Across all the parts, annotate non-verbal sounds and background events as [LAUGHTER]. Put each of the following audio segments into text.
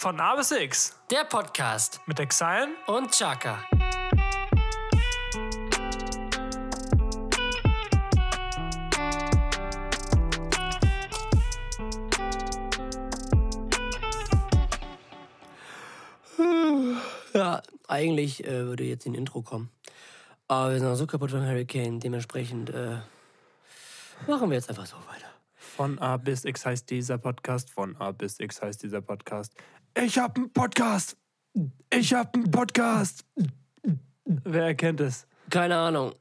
Von A bis X Der Podcast mit Exile und Chaka. Ja, eigentlich äh, würde jetzt ein Intro kommen. Aber wir sind auch so kaputt von Hurricane, dementsprechend äh, machen wir jetzt einfach so weiter. Von A bis X heißt dieser Podcast. Von A bis X heißt dieser Podcast. Ich hab einen Podcast. Ich hab einen Podcast. Wer erkennt es? Keine Ahnung.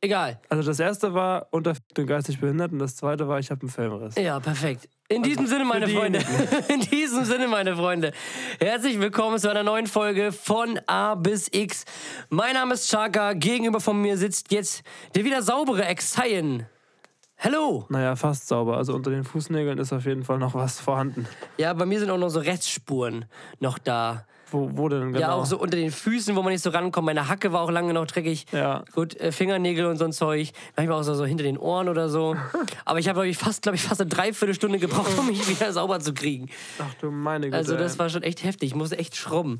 Egal. Also das erste war unter den geistig Behinderten, das zweite war ich hab einen Filmriss. Ja, perfekt. In diesem Sinne, meine Freunde. [LAUGHS] In diesem Sinne, meine Freunde. Herzlich willkommen zu einer neuen Folge von A bis X. Mein Name ist Chaka. Gegenüber von mir sitzt jetzt der wieder saubere Exayen. Hallo. Naja, fast sauber. Also unter den Fußnägeln ist auf jeden Fall noch was vorhanden. Ja, bei mir sind auch noch so Restspuren noch da. Wo, wo denn genau? Ja, auch so unter den Füßen, wo man nicht so rankommt. Meine Hacke war auch lange noch dreckig. Ja. Gut, äh, Fingernägel und so ein Zeug. Manchmal auch so, so hinter den Ohren oder so. [LAUGHS] Aber ich habe, glaube ich, fast, glaube ich, fast eine Dreiviertelstunde gebraucht, um mich [LAUGHS] wieder sauber zu kriegen. Ach du meine Güte. Also das war schon echt heftig. Ich musste echt schrubben.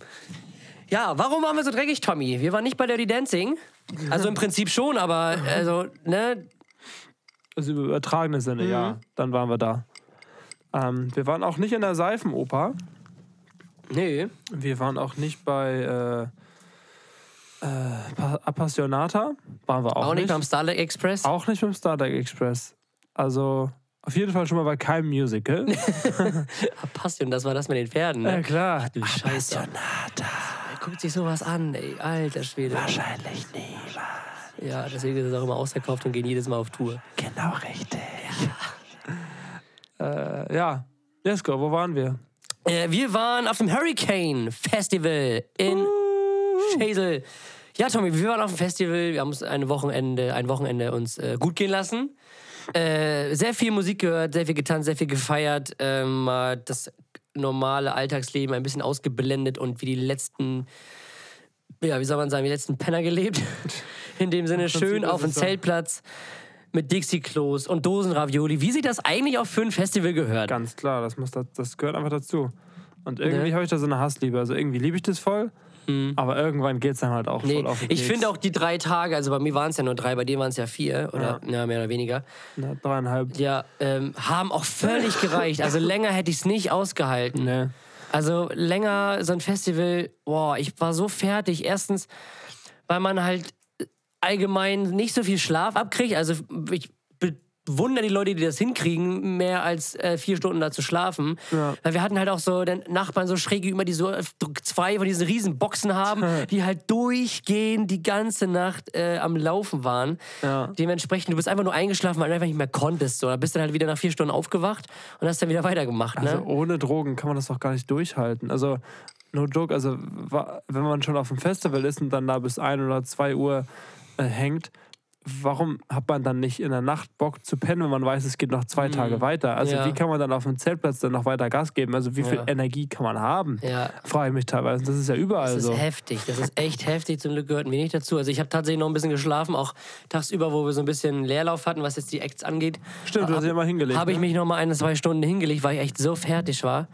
Ja, warum waren wir so dreckig, Tommy? Wir waren nicht bei Dirty Dancing. Also im Prinzip schon, aber also, ne? Also im übertragenen Sinne, ja. Mhm. Dann waren wir da. Ähm, wir waren auch nicht in der Seifenoper. Nee. Wir waren auch nicht bei äh, äh, Pa- Appassionata. Waren wir auch, Auch nicht nicht. beim Starlight Express. Auch nicht beim Starlight Express. Also auf jeden Fall schon mal bei keinem Musical. [LAUGHS] Passion, das war das mit den Pferden. Ne? klar. Du Scheiße. Guckt sich sowas an, ey. Alter Schwede. Wahrscheinlich niemand. Ja, deswegen ist es auch immer ausverkauft und gehen jedes Mal auf Tour. Genau richtig. Äh, ja. Jesko, wo waren wir? Äh, wir waren auf dem Hurricane Festival in Schäsel. Ja, Tommy, wir waren auf dem Festival. Wir haben uns ein Wochenende, ein Wochenende uns äh, gut gehen lassen. Äh, sehr viel Musik gehört, sehr viel getanzt, sehr viel gefeiert. Ähm, mal das normale Alltagsleben ein bisschen ausgeblendet und wie die letzten, ja, wie soll man sagen, wie die letzten Penner gelebt. In dem Sinne, schön auf dem. Zeltplatz mit Dixie-Klos und Dosenravioli. Wie sich das eigentlich auch für ein Festival gehört. Ganz klar, das, muss, da- das gehört einfach dazu. Und irgendwie Ne? habe ich da so eine Hassliebe. Also irgendwie liebe ich das voll, aber irgendwann geht es dann halt auch Mhm. Nee, voll auf den ich finde auch die drei Tage, also bei mir waren es ja nur drei, bei dir waren es ja vier oder ja. mehr oder weniger, Na, dreieinhalb. ja, ähm, haben auch völlig gereicht. Also länger hätte ich es nicht ausgehalten. Ne. Also länger so ein Festival, boah, ich war so fertig. Erstens, weil man halt allgemein nicht so viel Schlaf abkriegt. Also ich bewundere die Leute, die das hinkriegen, mehr als äh, vier Stunden da zu schlafen. Ja. Weil wir hatten halt auch so den Nachbarn so schräg gegenüber, die so äh, zwei von diesen riesen Boxen haben, [LAUGHS] die halt durchgehend die ganze Nacht äh, am Laufen waren. Ja. Dementsprechend, du bist einfach nur eingeschlafen, weil du einfach nicht mehr konntest. So. Da bist du dann halt wieder nach vier Stunden aufgewacht und hast dann wieder weitergemacht. Also Ne? ohne Drogen kann man das doch gar nicht durchhalten. Also, no joke, also wenn man schon auf dem Festival ist und dann da bis 1 oder 2 Uhr äh, hängt, warum hat man dann nicht in der Nacht Bock zu pennen, wenn man weiß, es geht noch zwei Tage weiter? Also Mhm. Ja. wie kann man dann auf dem Zeltplatz dann noch weiter Gas geben? Also wie viel Ja. Energie kann man haben? Ja. Frage ich mich teilweise. Das ist ja überall Das so. ist heftig, das ist echt heftig. Zum Glück gehörten wir nicht dazu. Also ich habe tatsächlich noch ein bisschen geschlafen, auch tagsüber, wo wir so ein bisschen Leerlauf hatten, was jetzt die Acts angeht. Stimmt, du hast dich immer hingelegt. Habe ich ne? mich noch mal eine, zwei Stunden hingelegt, weil ich echt so fertig war.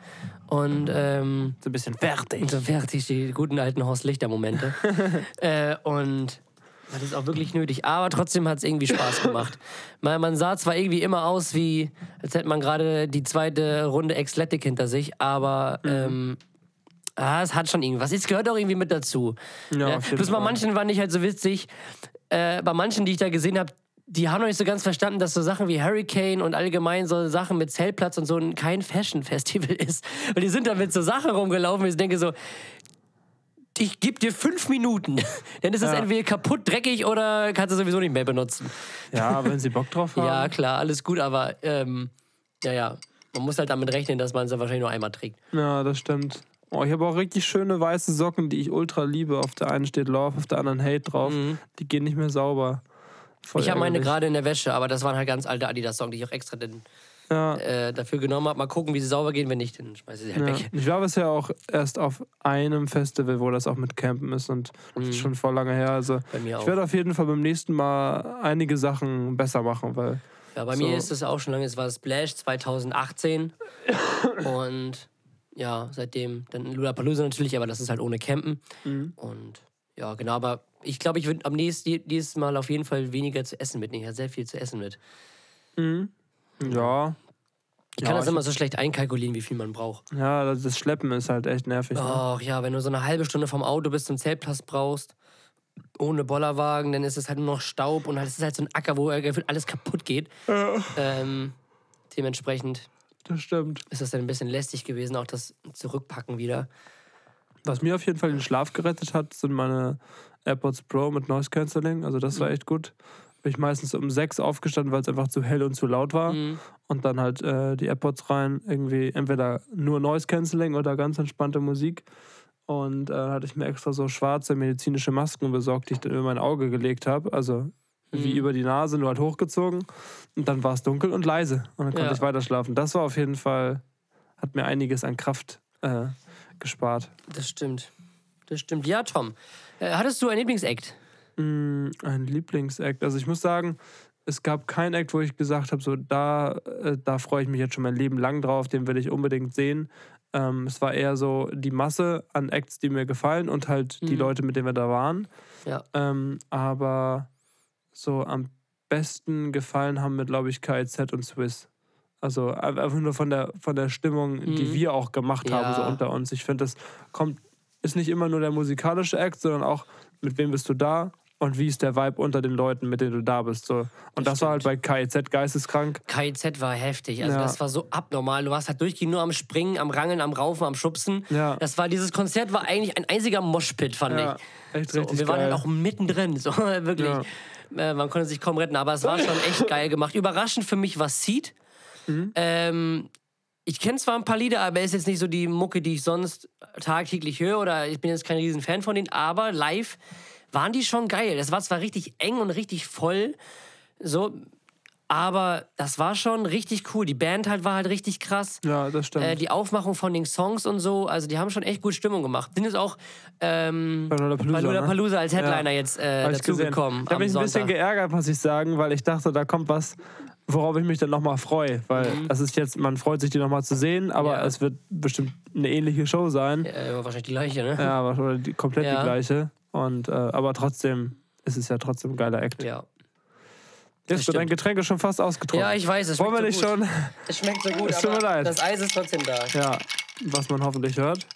Und ähm, so ein bisschen fertig. so fertig, die guten alten Horst Lichter-Momente. [LAUGHS] äh, und das ist auch wirklich nötig. Aber trotzdem hat es irgendwie Spaß gemacht. Man, man sah zwar irgendwie immer aus, wie als hätte man gerade die zweite Runde Exletic hinter sich, aber Mhm. ähm, ah, es hat schon irgendwas. Es gehört auch irgendwie mit dazu. Ja, Ja, auf jeden Bloß bei manchen fand ich halt so witzig. Äh, bei manchen, die ich da gesehen habe, die haben noch nicht so ganz verstanden, dass so Sachen wie Hurricane und allgemein so Sachen mit Zeltplatz und so kein Fashion-Festival [LAUGHS] ist. Und die sind da mit so Sachen rumgelaufen, ich denke so, ich gebe dir fünf Minuten. [LAUGHS] Dann ist es Ja. entweder kaputt, dreckig oder kannst du sowieso nicht mehr benutzen. Ja, wenn sie Bock drauf [LAUGHS] haben. Ja, klar, alles gut, aber ähm, ja, ja. Man muss halt damit rechnen, dass man es ja wahrscheinlich nur einmal trägt. Ja, das stimmt. Oh, ich habe auch richtig schöne weiße Socken, die ich ultra liebe. Auf der einen steht Love, auf der anderen Hate drauf. Die gehen nicht mehr sauber. Voll Mhm. Ich habe meine gerade in der Wäsche, aber das waren halt ganz alte Adidas-Songs, die ich auch extra den, Ja, äh, dafür genommen habe. Mal gucken, wie sie sauber gehen. Wenn nicht, dann schmeiße ich sie halt ja. weg. Ich war bisher auch erst auf einem Festival, wo das auch mit Campen ist und das ist schon vor lange her. Also Mhm. Bei mir ich auch. werde auf jeden Fall beim nächsten Mal einige Sachen besser machen, weil Ja, bei so. mir ist es auch schon lange. Es war Splash 2018. [LAUGHS] Und ja, seitdem. Dann Lollapalooza natürlich, aber das ist halt ohne Campen. Mhm. Und ja, genau, aber ich glaube, ich würde am nächsten dieses Mal auf jeden Fall weniger zu essen mitnehmen. Ich habe sehr viel zu essen mit. Ja. Ich kann Ja, das immer so schlecht einkalkulieren, wie viel man braucht. Ja, das Schleppen ist halt echt nervig. Ne? Ach ja, wenn du so eine halbe Stunde vom Auto bis zum Zeltplatz brauchst, ohne Bollerwagen, dann ist es halt nur noch Staub und es ist halt so ein Acker, wo alles kaputt geht. Ähm, dementsprechend Das stimmt. ist das dann ein bisschen lästig gewesen, auch das Zurückpacken wieder. Was mir auf jeden Fall den Schlaf gerettet hat, sind meine AirPods Pro mit Noise Cancelling. Also das Mhm. war echt gut. Bin ich meistens um sechs aufgestanden, weil es einfach zu hell und zu laut war. Mhm. Und dann halt äh, die AirPods rein, irgendwie entweder nur Noise Cancelling oder ganz entspannte Musik. Und äh, dann hatte ich mir extra so schwarze medizinische Masken besorgt, die ich dann über mein Auge gelegt habe. Also wie Mhm. über die Nase, nur halt hochgezogen. Und dann war es dunkel und leise. Und dann konnte Ja. ich weiter schlafen. Das war auf jeden Fall, hat mir einiges an Kraft äh, gespart. Das stimmt. Das stimmt. Ja, Tom. Äh, hattest du ein Lieblingsakt? Mm, Ein Lieblingsakt. Also ich muss sagen, es gab keinen Act, wo ich gesagt habe, so da, äh, da freue ich mich jetzt schon mein Leben lang drauf, den will ich unbedingt sehen. Ähm, es war eher so die Masse an Acts, die mir gefallen und halt die Mhm. Leute, mit denen wir da waren. Ja. Ähm, aber so am besten gefallen haben mir, glaube ich, KZ und Swiss. Also einfach nur von der, von der Stimmung, die Mhm. wir auch gemacht haben, so unter uns. Ich finde, das kommt, ist nicht immer nur der musikalische Act, sondern auch, mit wem bist du da und wie ist der Vibe unter den Leuten, mit denen du da bist. So. Und das, war halt bei KIZ geisteskrank. KIZ war heftig. Also Ja. das war so abnormal. Du warst halt durchgehend nur am Springen, am Rangeln, am Raufen, am Schubsen. Ja. Das war, dieses Konzert war eigentlich ein einziger Moshpit, fand Ja, ich. echt So, richtig und wir waren geil. halt auch mittendrin, so [LAUGHS] wirklich. Ja. Äh, man konnte sich kaum retten, aber es war schon echt geil gemacht. Überraschend für mich war Seed. Mhm. Ähm, ich kenne zwar ein paar Lieder, aber ist jetzt nicht so die Mucke, die ich sonst tagtäglich höre oder ich bin jetzt kein riesen Fan von denen, aber live waren die schon geil. Das war zwar richtig eng und richtig voll, so, aber das war schon richtig cool. Die Band halt war halt richtig krass. Ja, das stimmt. Äh, die Aufmachung von den Songs und so, also die haben schon echt gut Stimmung gemacht. Sind jetzt auch ähm, bei Lollapalooza, ne? Palusa als Headliner Ja. jetzt äh, dazugekommen. Da bin ich ein bisschen Sonntag. geärgert, muss ich sagen, weil ich dachte, da kommt was, worauf ich mich dann nochmal freue. Weil das ist jetzt, man freut sich, die nochmal zu sehen, aber Mhm. Ja. es wird bestimmt eine ähnliche Show sein. Äh, wahrscheinlich die gleiche, ne? Ja, die, komplett Ja. die gleiche. Und, äh, aber trotzdem ist es ja trotzdem ein geiler Act. Ja. Jetzt wird dein. Getränk ist schon fast ausgetrunken. Ja, ich weiß, es Wollen wir schmeckt nicht so gut. schon? Es schmeckt so gut, Es tut aber mir leid. das Eis ist trotzdem da. Ja, was man hoffentlich hört.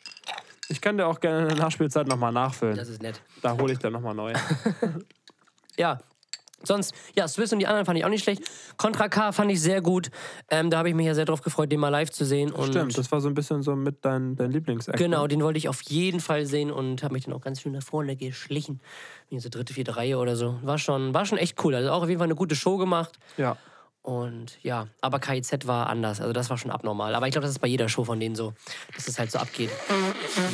Ich kann dir auch gerne in der Nachspielzeit nochmal nachfüllen. Das ist nett. Da hole ich dann nochmal neu. [LAUGHS] [LAUGHS] Ja. Sonst, ja, Swiss und die anderen fand ich auch nicht schlecht. Contra K fand ich sehr gut. Ähm, da habe ich mich ja sehr drauf gefreut, den mal live zu sehen. Und Stimmt, das war so ein bisschen so mit dein, dein Lieblingsact. Genau, ne? den wollte ich auf jeden Fall sehen und habe mich dann auch ganz schön nach vorne geschlichen. Wie so dritte, vierte Reihe oder so. War schon, war schon echt cool. Also auch auf jeden Fall eine gute Show gemacht. Ja. Und ja, aber KIZ war anders. Also das war schon abnormal. Aber ich glaube, das ist bei jeder Show von denen so, dass es halt so abgeht.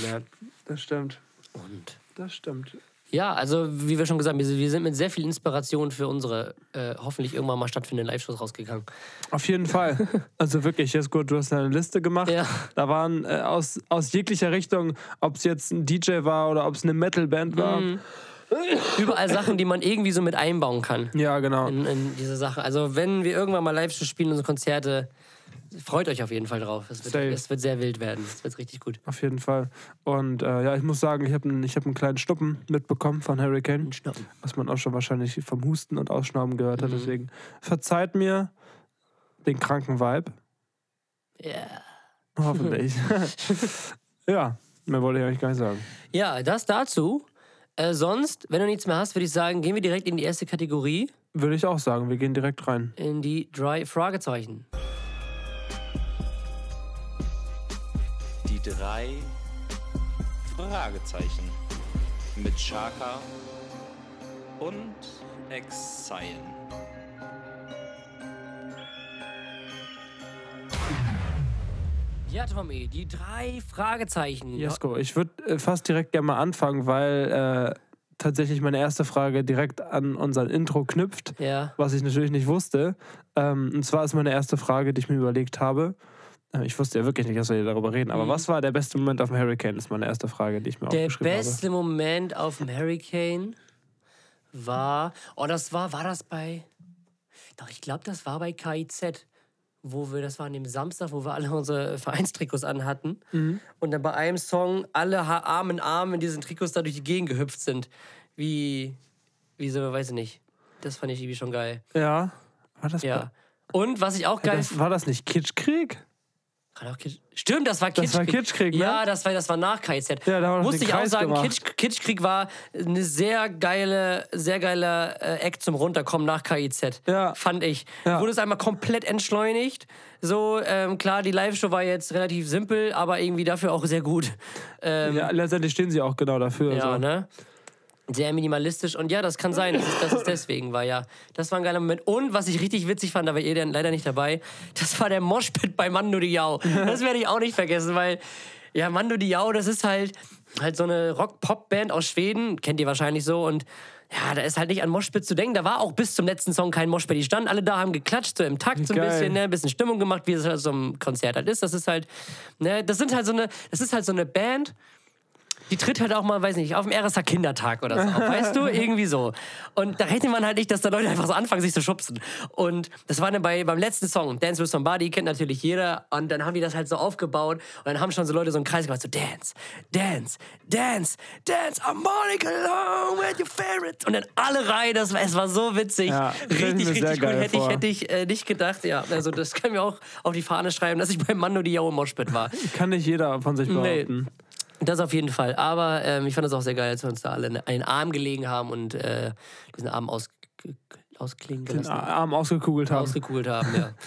Ja. Das stimmt. Und Das stimmt. Ja, also wie wir schon gesagt haben, wir sind mit sehr viel Inspiration für unsere äh, hoffentlich irgendwann mal stattfindenden Live-Shows rausgegangen. Auf jeden Fall. Also wirklich, jetzt gut, du hast eine Liste gemacht. Ja. Da waren äh, aus, aus jeglicher Richtung, ob es jetzt ein DJ war oder ob es eine Metalband war. Mhm. Überall Sachen, die man irgendwie so mit einbauen kann. Ja, genau. in, in diese Sache. Also wenn wir irgendwann mal live spielen, unsere Konzerte, freut euch auf jeden Fall drauf. Es wird, es wird sehr wild werden. Es wird richtig gut. Auf jeden Fall. Und äh, ja, ich muss sagen, ich habe einen, hab einen kleinen Stuppen mitbekommen von Hurricane, Schnappen. was man auch schon wahrscheinlich vom Husten und Ausschnauben gehört Mhm. hat. Deswegen verzeiht mir den kranken Vibe. Ja. Hoffentlich. [LAUGHS] ja, mehr wollte ich eigentlich gar nicht sagen. Ja, das dazu. Äh, sonst, wenn du nichts mehr hast, würde ich sagen, gehen wir direkt in die erste Kategorie, Würde ich auch sagen, wir gehen direkt rein. in die drei Fragezeichen. Drei Fragezeichen mit Chaka und Exile. Ja, Tommy, die drei Fragezeichen. Jesko, ich würde äh, fast direkt gerne mal anfangen, weil äh, tatsächlich meine erste Frage direkt an unser Intro knüpft, Ja. was ich natürlich nicht wusste. Ähm, und zwar ist meine erste Frage, die ich mir überlegt habe. Äh, ich wusste ja wirklich nicht, dass wir hier darüber reden, aber was war der beste Moment auf dem Hurricane? ist meine erste Frage, die ich mir Der aufgeschrieben beste Moment auf dem Hurricane war. Oh, das war. War das bei. Doch, ich glaube, das war bei KIZ. wo wir, das war an dem Samstag, wo wir alle unsere Vereinstrikots anhatten. Mhm. Und dann bei einem Song alle Arm in Arm in diesen Trikots da durch die Gegend gehüpft sind. Wie, wie so, weiß ich nicht. Das fand ich irgendwie schon geil. Ja. War das, Ja. Und was ich auch geil das, war das nicht Kitschkrieg? War doch Kitsch- Stimmt, das war Kitschkrieg. war Kitschkrieg, ne? Ja, das war, das war nach KIZ. Ja, da haben Musste ich auch sagen. Kitsch, Kitschkrieg war eine sehr geile, sehr geiler äh, Act zum Runterkommen nach KIZ. Ja. Fand ich. Ja. Wurde es einmal komplett entschleunigt. So, ähm, klar, die Live-Show war jetzt relativ simpel, aber irgendwie dafür auch sehr gut. Ähm, Ja, letztendlich stehen sie auch genau dafür. ja, so. ne? Sehr minimalistisch und ja, das kann sein, dass es, dass es deswegen war, ja. Das war ein geiler Moment. Und was ich richtig witzig fand, da war ihr dann leider nicht dabei, das war der Moshpit bei Mando Diao. Das werde ich auch nicht vergessen, weil, ja, Mando Diao, das ist halt, halt so eine Rock-Pop-Band aus Schweden, kennt ihr wahrscheinlich so und ja, da ist halt nicht an Moshpit zu denken. Da war auch bis zum letzten Song kein Moshpit. Die standen alle da, haben geklatscht, so im Takt so ein Geil. bisschen, ne, ein bisschen Stimmung gemacht, wie es halt so ein Konzert halt ist. Das ist halt, ne, das sind halt so eine, das ist halt so eine Band, die tritt halt auch mal, weiß nicht, auf dem RSA Kindertag oder so. [LAUGHS] Weißt du? Irgendwie so. Und da rechnet man halt nicht, dass da Leute einfach so anfangen, sich zu schubsen. Und das war dann bei, beim letzten Song, Dance with Somebody, kennt natürlich jeder. Und dann haben die das halt so aufgebaut. Und dann haben schon so Leute so einen Kreis gemacht, so Dance, Dance, Dance, Dance, I'm morning along with your favorite. Und dann alle rein, das war, es war so witzig. Ja, richtig, richtig geil Hätte ich, hätte ich äh, nicht gedacht, ja. Also das kann mir auch auf die Fahne schreiben, dass ich beim Mando Diao im Moshpit war. Kann nicht jeder von sich behaupten. Das auf jeden Fall. Aber ähm, ich fand das auch sehr geil, als wir uns da alle in einen Arm gelegen haben und äh, diesen Arm aus, ausklingen Den gelassen. Arm ausgekugelt haben. Ausgekugelt haben, ja. [LAUGHS]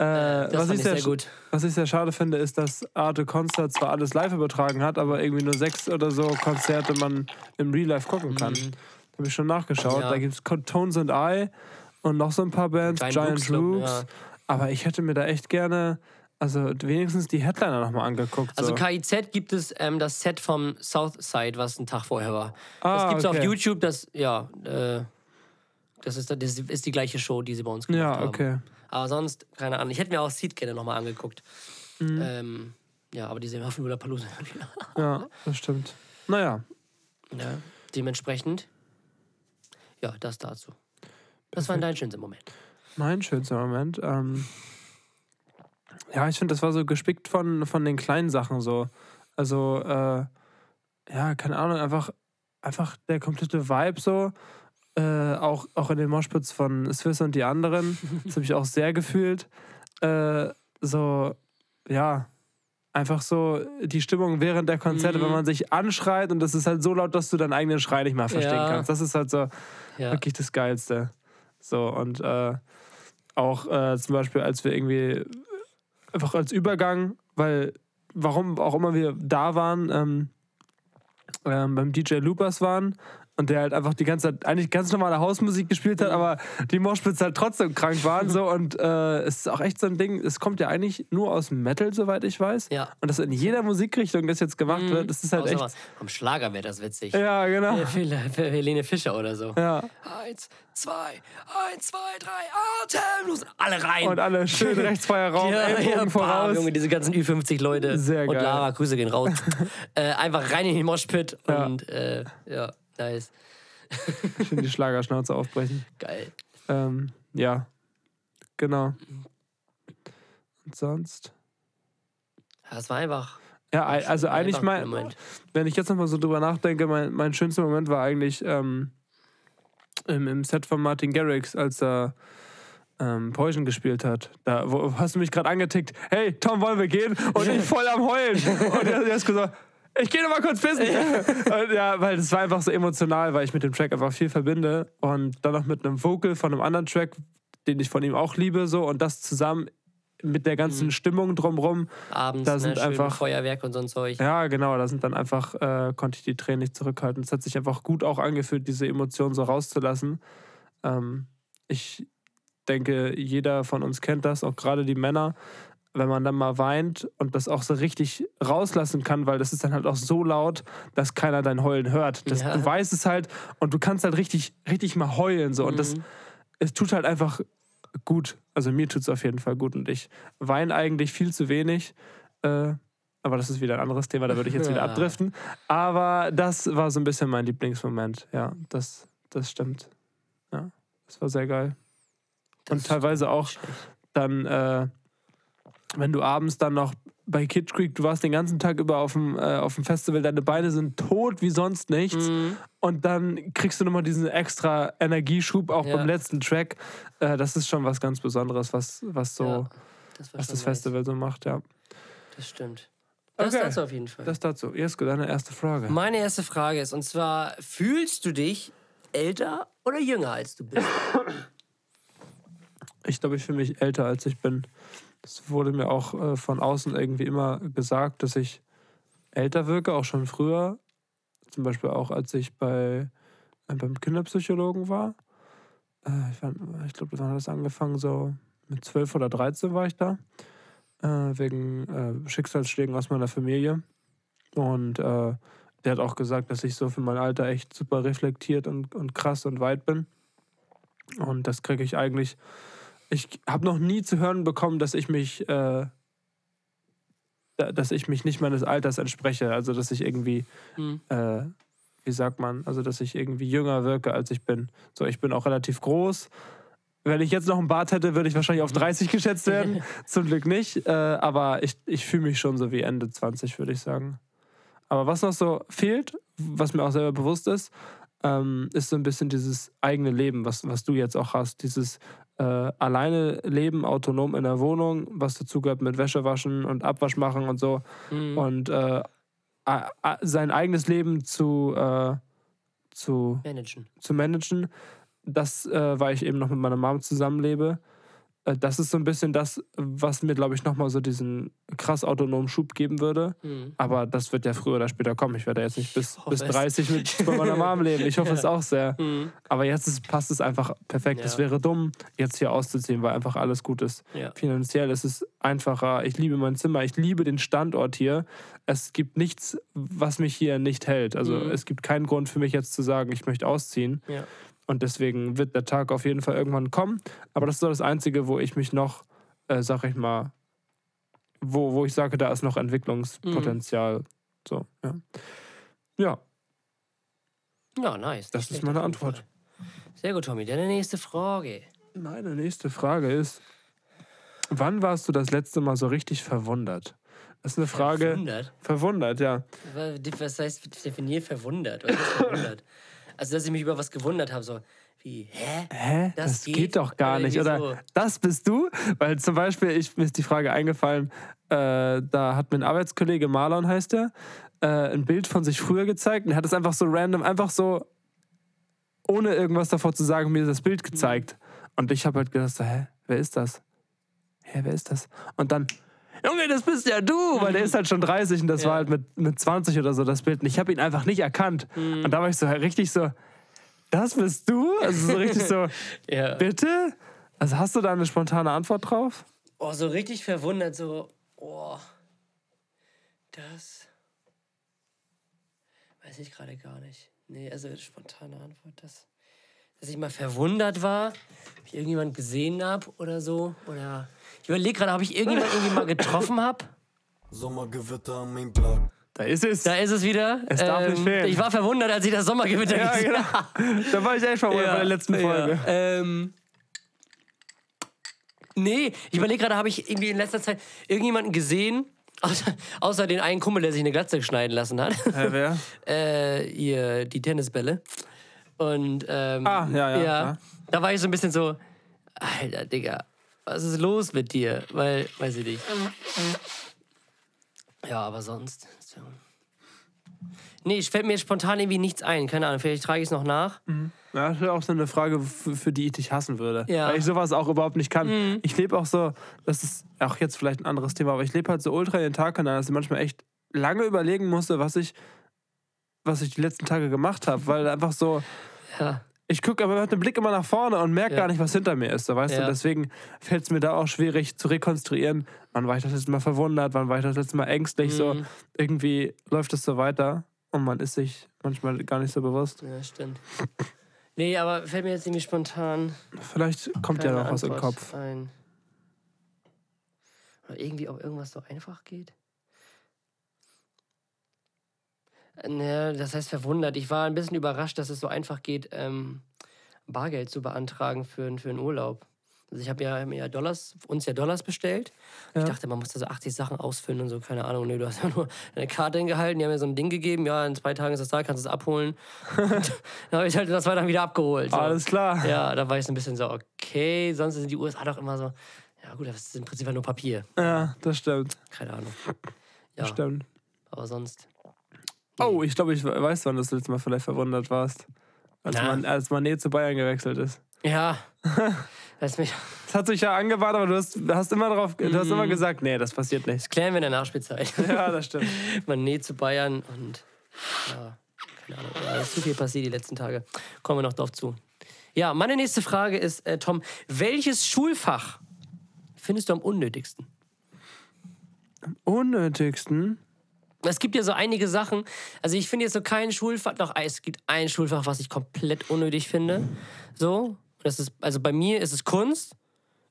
Äh, Das was, ich sehr, sehr gut. was ich sehr schade finde, ist, dass Arte Concert zwar alles live übertragen hat, aber irgendwie nur sechs oder so Konzerte man im Real Life gucken kann. Habe ich schon nachgeschaut. Mhm. Ja. Da gibt es Tones and I und noch so ein paar Bands, Giant Giant, Rooks. ja. Aber ich hätte mir da echt gerne, also wenigstens die Headliner nochmal angeguckt. Also so. KIZ gibt es ähm, das Set vom Southside, was ein Tag vorher war. das Ah, gibt es auf okay. YouTube, das, ja, äh, das ist, das ist die gleiche Show, die sie bei uns gemacht ja, haben. okay. Aber sonst, keine Ahnung. Ich hätte mir auch Seed gerne nochmal angeguckt. Mhm. Ähm, ja, aber die sehen wir auf dem Müller-Palooza. [LAUGHS] Ja, das stimmt. Naja, Ja, dementsprechend, ja, das dazu. Das war dein schönster Moment. mein schönster Moment. Ähm, ja, ich finde, das war so gespickt von, von den kleinen Sachen so. Also, äh, ja, keine Ahnung, einfach, einfach der komplette Vibe so. Äh, auch, auch in den Moshpits von Swiss und die anderen. [LAUGHS] Das habe ich auch sehr gefühlt. Äh, so, ja, einfach so die Stimmung während der Konzerte, Mhm. wenn man sich anschreit und das ist halt so laut, dass du deinen eigenen Schrei nicht mehr verstehen Ja. kannst. Das ist halt so Ja. wirklich das Geilste. So, und äh, auch äh, zum Beispiel, als wir irgendwie einfach als Übergang, weil warum auch immer wir da waren, ähm, ähm, beim DJ Loopers waren und der halt einfach die ganze Zeit eigentlich ganz normale Hausmusik gespielt Mhm. hat, aber die Moshpits halt trotzdem krank waren so und äh, es ist auch echt so ein Ding, es kommt ja eigentlich nur aus Metal, soweit ich weiß. Ja. Und das in jeder Musikrichtung, das jetzt gemacht wird, das ist halt Außer echt. was. Vom Schlager wäre das witzig. Ja, genau. Äh, für, Helene Fischer oder so. Ja. Eins, zwei, eins, zwei, drei, atemlos. Alle rein. Und alle schön [LAUGHS] rechtsfreier Raum, ja, Ellbogen ja, voraus. Junge, diese ganzen Ü50-Leute. Sehr Und geil. Lara, Grüße gehen raus. [LAUGHS] äh, einfach rein in den Moshpit Ja. und äh, ja, nice. Schön die Schlagerschnauze aufbrechen. [LAUGHS] Geil. Ähm, ja, genau. Und sonst? Das war einfach. Ja, also eigentlich mein, Moment. wenn ich jetzt nochmal so drüber nachdenke, mein, mein schönster Moment war eigentlich ähm, im, im Set von Martin Garrix, als er ähm, Poison gespielt hat. Da wo, hast du mich gerade angetickt, hey, Tom, wollen wir gehen? Und ich [LAUGHS] voll am Heulen. Und er, er hat gesagt, ich gehe noch mal kurz pissen. [LAUGHS] Und ja, weil das war einfach so emotional, weil ich mit dem Track einfach viel verbinde. Und dann noch mit einem Vocal von einem anderen Track, den ich von ihm auch liebe, so. Und das zusammen mit der ganzen Stimmung drumrum. Abends, Da ne, sind schön einfach- Feuerwerk und so ein Zeug. Ja, genau, da sind dann einfach, äh, konnte ich die Tränen nicht zurückhalten. Es hat sich einfach gut auch angefühlt, diese Emotionen so rauszulassen. Ähm, ich denke, jeder von uns kennt das, auch gerade die Männer, wenn man dann mal weint und das auch so richtig rauslassen kann, weil das ist dann halt auch so laut, dass keiner dein Heulen hört. Das, Ja. Du weißt es halt und du kannst halt richtig, richtig mal heulen so. Und das, Mhm. es tut halt einfach gut. Also mir tut es auf jeden Fall gut und ich weine eigentlich viel zu wenig. Äh, aber das ist wieder ein anderes Thema, da würde ich jetzt wieder [LAUGHS] abdriften. Aber das war so ein bisschen mein Lieblingsmoment. Ja, das, das stimmt. Ja, das war sehr geil. Und Das teilweise auch dann, äh, wenn du abends dann noch bei Kid Creek, du warst den ganzen Tag über auf dem, äh, auf dem Festival, deine Beine sind tot wie sonst nichts. Mhm. Und dann kriegst du nochmal diesen extra Energieschub auch Ja. beim letzten Track. Äh, das ist schon was ganz Besonderes, was, was so, Ja, das was das. Festival so macht, ja. Das stimmt. Das Okay. dazu auf jeden Fall. Das dazu. Jesko, deine erste Frage. Meine erste Frage ist, und zwar, fühlst du dich älter oder jünger als du bist? Ich glaube, ich fühle mich älter, als ich bin. Das wurde mir auch äh, von außen irgendwie immer gesagt, dass ich älter wirke, auch schon früher. Zum Beispiel auch, als ich bei, äh, beim Kinderpsychologen war. Äh, ich ich glaube, wann hat das angefangen? So mit 12 oder 13 war ich da. Äh, wegen äh, Schicksalsschlägen aus meiner Familie. Und äh, der hat auch gesagt, dass ich so für mein Alter echt super reflektiert und, und krass und weit bin. Und das kriege ich eigentlich. Ich habe noch nie zu hören bekommen, dass ich mich, äh, da- dass ich mich nicht meines Alters entspreche. Also dass ich irgendwie, Hm. äh, wie sagt man, also dass ich irgendwie jünger wirke, als ich bin. So, ich bin auch relativ groß. Wenn ich jetzt noch einen Bart hätte, würde ich wahrscheinlich auf 30 geschätzt werden. [LAUGHS] Zum Glück nicht. Äh, aber ich, ich fühle mich schon so wie Ende 20, würde ich sagen. Aber was noch so fehlt, was mir auch selber bewusst ist, ähm, ist so ein bisschen dieses eigene Leben, was, was du jetzt auch hast. Dieses äh, alleine Leben, autonom in der Wohnung, was dazu gehört mit Wäsche waschen und Abwasch machen und so. Mhm. Und äh, sein eigenes Leben zu, äh, zu, Managen. zu managen. Das, äh, weil ich eben noch mit meiner Mom zusammenlebe. Äh, das ist so ein bisschen das, was mir, glaube ich, nochmal so diesen krass autonomen Schub geben würde. Mhm. Aber das wird ja früher oder später kommen. Ich werde ja jetzt nicht bis, bis es. 30 mit [LAUGHS] bei meiner Mom leben. Ich hoffe es auch sehr. Mhm. Aber jetzt ist, passt es einfach perfekt. Es Ja. wäre dumm, jetzt hier auszuziehen, weil einfach alles gut ist. Ja. Finanziell ist es einfacher. Ich liebe mein Zimmer. Ich liebe den Standort hier. Es gibt nichts, was mich hier nicht hält. Also Mhm. es gibt keinen Grund für mich jetzt zu sagen, ich möchte ausziehen. Und deswegen wird der Tag auf jeden Fall irgendwann kommen. Aber das ist so das Einzige, wo ich mich noch, äh, sag ich mal, wo, wo ich sage, da ist noch Entwicklungspotenzial. So, ja. Ja, Ja, nice. Das Nicht ist meine Antwort. Sehr gut, Tommy. Deine nächste Frage. meine nächste Frage ist: Wann warst du das letzte Mal so richtig verwundert? Das ist eine Frage. Verwundert? Verwundert, ja. Was heißt, definier verwundert? Was ist verwundert? [LAUGHS] Also, dass ich mich über was gewundert habe, so wie, hä? Hä? Das, Das geht, geht? doch gar Oder nicht. Oder so. das bist du? Weil zum Beispiel, ich, mir ist die Frage eingefallen, äh, da hat mir ein Arbeitskollege, Marlon heißt er, äh, ein Bild von sich früher gezeigt und er hat es einfach so random, einfach so, ohne irgendwas davor zu sagen, mir das Bild gezeigt. Und ich habe halt gedacht, so, hä, wer ist das? Hä, wer ist das? Und dann, Junge, das bist ja du, weil der ist halt schon 30 und das [LAUGHS] Ja. war halt mit, mit 20 oder so das Bild. Und ich habe ihn einfach nicht erkannt. Und da war ich so richtig so, das bist du? Also so richtig so, [LAUGHS] Ja. bitte? Also hast du da eine spontane Antwort drauf? Oh, so richtig verwundert, so, oh, das weiß ich gerade gar nicht. Nee, also spontane Antwort, das, dass ich mal verwundert war, ob ich irgendjemand gesehen habe oder so. Oder ich überlege gerade, ob ich irgendjemand irgendwie mal getroffen habe. Sommergewitter am Main Block. Da ist es. Da ist es wieder. Ähm, Es darf nicht fehlen. Ich war verwundert, als ich das Sommergewitter ja, gesehen genau. [LAUGHS] Da war ich echt verwundert bei der letzten Folge. Ja. Ähm, nee, ich überlege gerade, habe ich irgendwie in letzter Zeit irgendjemanden gesehen, außer, außer den einen Kumpel, der sich eine Glatze schneiden lassen hat. Hä, wer? [LAUGHS] äh, ihr, die Tennisbälle. Und ähm, Ah, ja, ja, ja. da war ich so ein bisschen so, Alter, Digga, was ist los mit dir? Weil, weiß ich nicht. Ja, aber sonst. So. Nee, ich fällt mir spontan irgendwie nichts ein. Keine Ahnung, vielleicht trage ich es noch nach. Ja, das wäre auch so eine Frage, für, die ich dich hassen würde. Ja. Mhm. Weil ich sowas auch überhaupt nicht kann. Ich lebe auch so, das ist auch jetzt vielleicht ein anderes Thema, aber ich lebe halt so ultra in den Tag hinein, dass ich manchmal echt lange überlegen musste, was ich, was ich die letzten Tage gemacht habe. Weil einfach so, Ja. Ich gucke aber mit dem Blick immer nach vorne und merke Ja. gar nicht, was hinter mir ist. So, weißt Ja. du? Deswegen fällt es mir da auch schwierig zu rekonstruieren, wann war ich das letzte Mal verwundert, wann war ich das letzte Mal ängstlich. So Mhm. irgendwie läuft es so weiter und man ist sich manchmal gar nicht so bewusst. Ja, stimmt. Nee, aber fällt mir jetzt irgendwie spontan Vielleicht kommt ja noch was im Antwort Kopf. ein. Oder irgendwie, ob irgendwas so einfach geht? Naja, das heißt verwundert. Ich war ein bisschen überrascht, dass es so einfach geht, ähm, Bargeld zu beantragen für, für einen Urlaub. Also ich habe ja, mir ja Dollars, uns ja Dollars bestellt. Ich dachte, man muss da so 80 Sachen ausfüllen und so, keine Ahnung. Nee, du hast [LAUGHS] ja nur eine Karte hingehalten, die haben mir so ein Ding gegeben, ja, in zwei Tagen ist das da, kannst du es abholen. [LAUGHS] Dann habe ich halt das zwei Tagen wieder abgeholt. So. Alles klar. Ja, da war ich so ein bisschen so, okay, sonst sind die USA doch immer so, ja gut, das ist im Prinzip halt nur Papier. Ja, das stimmt. Keine Ahnung. Ja, Das stimmt. aber sonst. Oh, ich glaube, ich weiß, wann du das letzte Mal vielleicht verwundert warst. Als, Na? man, als Manet zu Bayern gewechselt ist. Ja. [LAUGHS] Lass mich. Das hat sich ja angebahnt, aber du hast, hast immer drauf, du hast immer gesagt, nee, das passiert nicht. Das klären wir in der Nachspielzeit. [LAUGHS] Ja, das stimmt. [LAUGHS] Man näht zu Bayern und ja, keine Ahnung. Ja, ist zu viel passiert die letzten Tage. Kommen wir noch drauf zu. Ja, meine nächste Frage ist, äh, Tom, welches Schulfach findest du am unnötigsten? Unnötigsten. Es gibt ja so einige Sachen. Also ich finde jetzt so kein Schulfach. Doch, es gibt ein Schulfach, was ich komplett unnötig finde. So. Das ist, also bei mir ist es Kunst.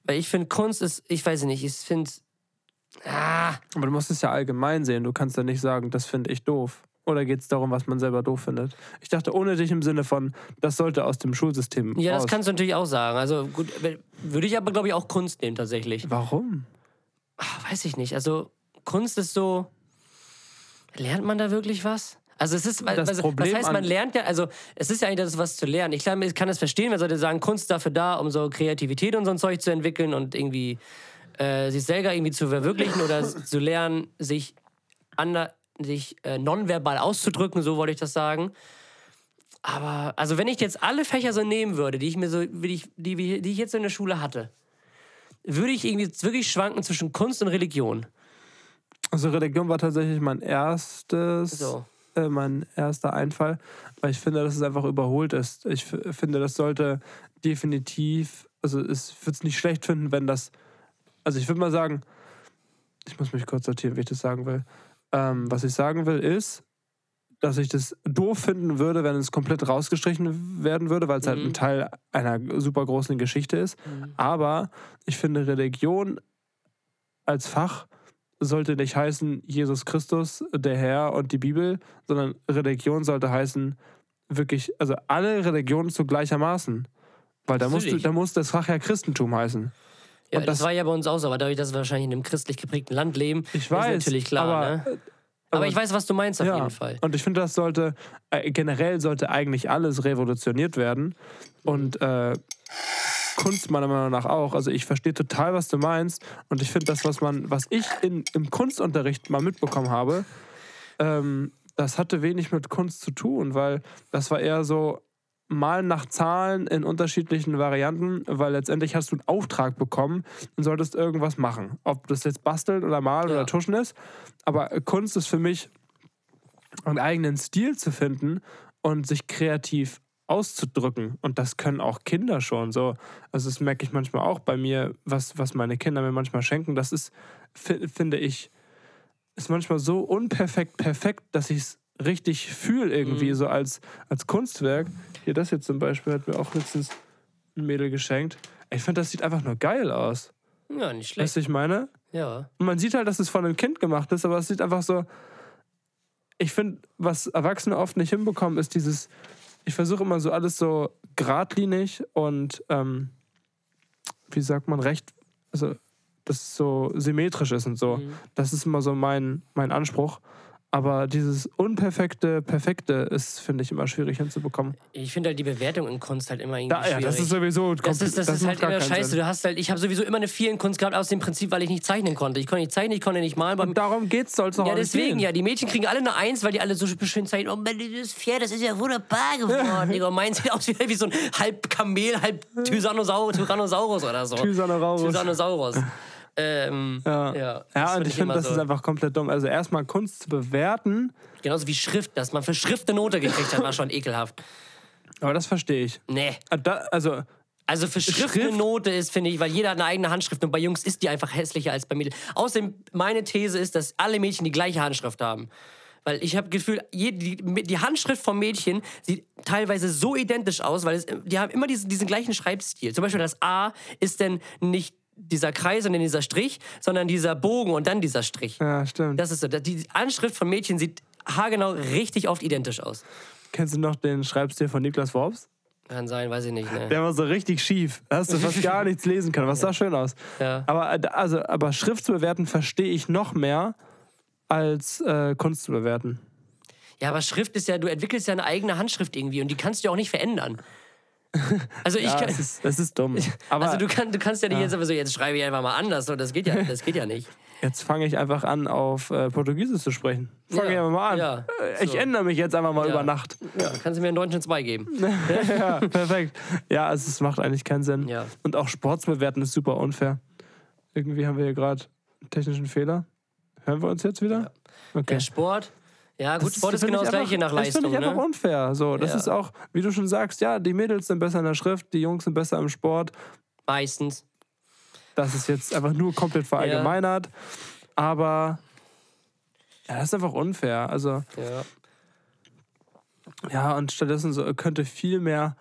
Weil ich finde, Kunst ist, ich weiß nicht, ich finde. Ah, Aber du musst es ja allgemein sehen. Du kannst ja nicht sagen, das finde ich doof. Oder geht es darum, was man selber doof findet? Ich dachte unnötig im Sinne von, das sollte aus dem Schulsystem ja, das raus. kannst du natürlich auch sagen. Also gut, würde ich aber, glaube ich, auch Kunst nehmen tatsächlich. Warum? Ach, weiß ich nicht. Also Kunst ist so. Lernt man da wirklich was? Also es ist, Das also, Problem was heißt, man an- lernt ja, also es ist ja eigentlich das, was zu lernen. Ich, glaube, ich kann das verstehen, man sollte sagen, Kunst ist dafür da, um so Kreativität und so ein Zeug zu entwickeln und irgendwie äh, sich selber irgendwie zu verwirklichen oder zu lernen, sich, ander, sich äh, nonverbal auszudrücken, so wollte ich das sagen. Aber, also wenn ich jetzt alle Fächer so nehmen würde, die ich mir so, die, wir- die ich jetzt so in der Schule hatte, würde ich irgendwie wirklich schwanken zwischen Kunst und Religion. Also Religion war tatsächlich mein erstes, So. äh, mein erster Einfall, weil ich finde, dass es einfach überholt ist. Ich finde, das sollte definitiv, also es würde es nicht schlecht finden, wenn das, also ich würde mal sagen, ich muss mich kurz sortieren, wie ich das sagen will. Ähm, was ich sagen will ist, dass ich das doof finden würde, wenn es komplett rausgestrichen werden würde, weil es halt Mhm. ein Teil einer super großen Geschichte ist. Aber ich finde, Religion als Fach sollte nicht heißen Jesus Christus, der Herr und die Bibel, sondern Religion sollte heißen wirklich, also alle Religionen zu gleichermaßen. Weil da muss, Natürlich. da muss das Fach ja Christentum heißen. Ja, das, das- war ja bei uns auch so, aber dadurch, dass wir wahrscheinlich in einem christlich geprägten Land leben, Ich weiß. ist natürlich klar. aber, ne? äh, aber, aber- ich weiß, was du meinst auf ja. jeden Fall. Und ich finde, das sollte, äh, generell sollte eigentlich alles revolutioniert werden. Und äh, Kunst meiner Meinung nach auch. Also ich verstehe total, was du meinst. Und ich finde das, was man, was ich in, im Kunstunterricht mal mitbekommen habe, ähm, das hatte wenig mit Kunst zu tun, weil das war eher so Malen nach Zahlen in unterschiedlichen Varianten, weil letztendlich hast du einen Auftrag bekommen und solltest irgendwas machen. Ob das jetzt basteln oder malen Ja. oder tuschen ist. Aber Kunst ist für mich einen eigenen Stil zu finden und sich kreativ auszudrücken. Und das können auch Kinder schon so. Also das merke ich manchmal auch bei mir, was, was meine Kinder mir manchmal schenken. Das ist, fi- finde ich, ist manchmal so unperfekt perfekt, dass ich es richtig fühle irgendwie, so als, als Kunstwerk. Hier, das jetzt zum Beispiel hat mir auch letztens ein Mädel geschenkt. Ich finde, das sieht einfach nur geil aus. Ja, nicht Weißt schlecht. du, ich meine? Ja. Und man sieht halt, dass es von einem Kind gemacht ist, aber es sieht einfach so. Ich finde, was Erwachsene oft nicht hinbekommen, ist dieses. Ich versuche immer so alles so geradlinig und, ähm, wie sagt man, recht. Also, dass es so symmetrisch ist und so. Das ist immer so mein, mein Anspruch. Aber dieses unperfekte, perfekte ist, finde ich, immer schwierig hinzubekommen. Ich finde halt die Bewertung in Kunst halt immer irgendwie Da, ja, schwierig. das ist sowieso. das ist, das das ist halt immer scheiße. Sinn. Du hast halt, ich habe sowieso immer eine 4 in Kunst gehabt aus dem Prinzip, weil ich nicht zeichnen konnte. Ich konnte nicht zeichnen, ich konnte nicht malen. Und darum geht's, soll es noch ja, auch nicht deswegen gehen. ja. Die Mädchen kriegen alle eine Eins, weil die alle so schön zeichnen. Oh, das Pferd, das ist ja wunderbar geworden. [LAUGHS] Digga. Und meins sieht aus wie, wie so ein halb Kamel, halb Tyrannosaurus, Tyrannosaurus oder so. Tyrannosaurus. Tyrannosaurus. Ähm, Ja, ja, das ja und find ich finde, das so. ist einfach komplett dumm. Also erstmal Kunst zu bewerten, Genauso wie Schrift, dass man für Schrift eine Note gekriegt hat, war schon ekelhaft. aber das verstehe ich. Nee. Ah, also, Also für Schrift, Schrift? eine Note ist, finde ich, weil jeder hat eine eigene Handschrift und bei Jungs ist die einfach hässlicher als bei Mädchen. Außerdem, meine These ist, dass alle Mädchen die gleiche Handschrift haben. Weil ich habe Gefühl, je- die, Handschrift vom Mädchen sieht teilweise so identisch aus, weil es, die haben immer diesen, diesen gleichen Schreibstil. Zum Beispiel das A ist dann nicht dieser Kreis und dann dieser Strich, sondern dieser Bogen und dann dieser Strich. ja, stimmt. Das ist so. Die Anschrift von Mädchen sieht haargenau richtig oft identisch aus. Kennst du noch den Schreibstil von Niklas Worps? Kann sein, weiß ich nicht. Ne? Der war so richtig schief. Hast du fast gar nichts lesen können. Was sah schön aus. Ja. Aber, also, aber Schrift zu bewerten verstehe ich noch mehr als äh, Kunst zu bewerten. Ja, aber Schrift ist ja, du entwickelst ja eine eigene Handschrift irgendwie und die kannst du ja auch nicht verändern. Also ich Ja, kann, es ist, es ist dumm. [LAUGHS] Aber also du, kann, du kannst ja nicht jetzt einfach so, jetzt schreibe ich einfach mal anders. So, das geht ja, das geht ja nicht. jetzt fange ich einfach an, auf äh, Portugiesisch zu sprechen. Fange Ja, ich einfach mal an. ja, Äh, Ich so. ändere mich jetzt einfach mal Ja. über Nacht. Ja, kannst du mir einen deutschen 2 geben. [LAUGHS] ja, perfekt. Ja, also es macht eigentlich keinen Sinn. Ja. Und auch Sport zu bewerten ist super unfair. Irgendwie haben wir hier gerade einen technischen Fehler. Hören wir uns jetzt wieder? Okay. Der Sport, ja gut, Das Sport ist genau das gleiche einfach- nach Das finde Leistung. ich einfach Ne? unfair. So, das Ja. ist auch, wie du schon sagst, ja, die Mädels sind besser in der Schrift, die Jungs sind besser im Sport. Meistens. Das ist jetzt einfach nur komplett verallgemeinert. Aber ja, das ist einfach unfair. Also, Ja. ja, und stattdessen so, könnte viel mehr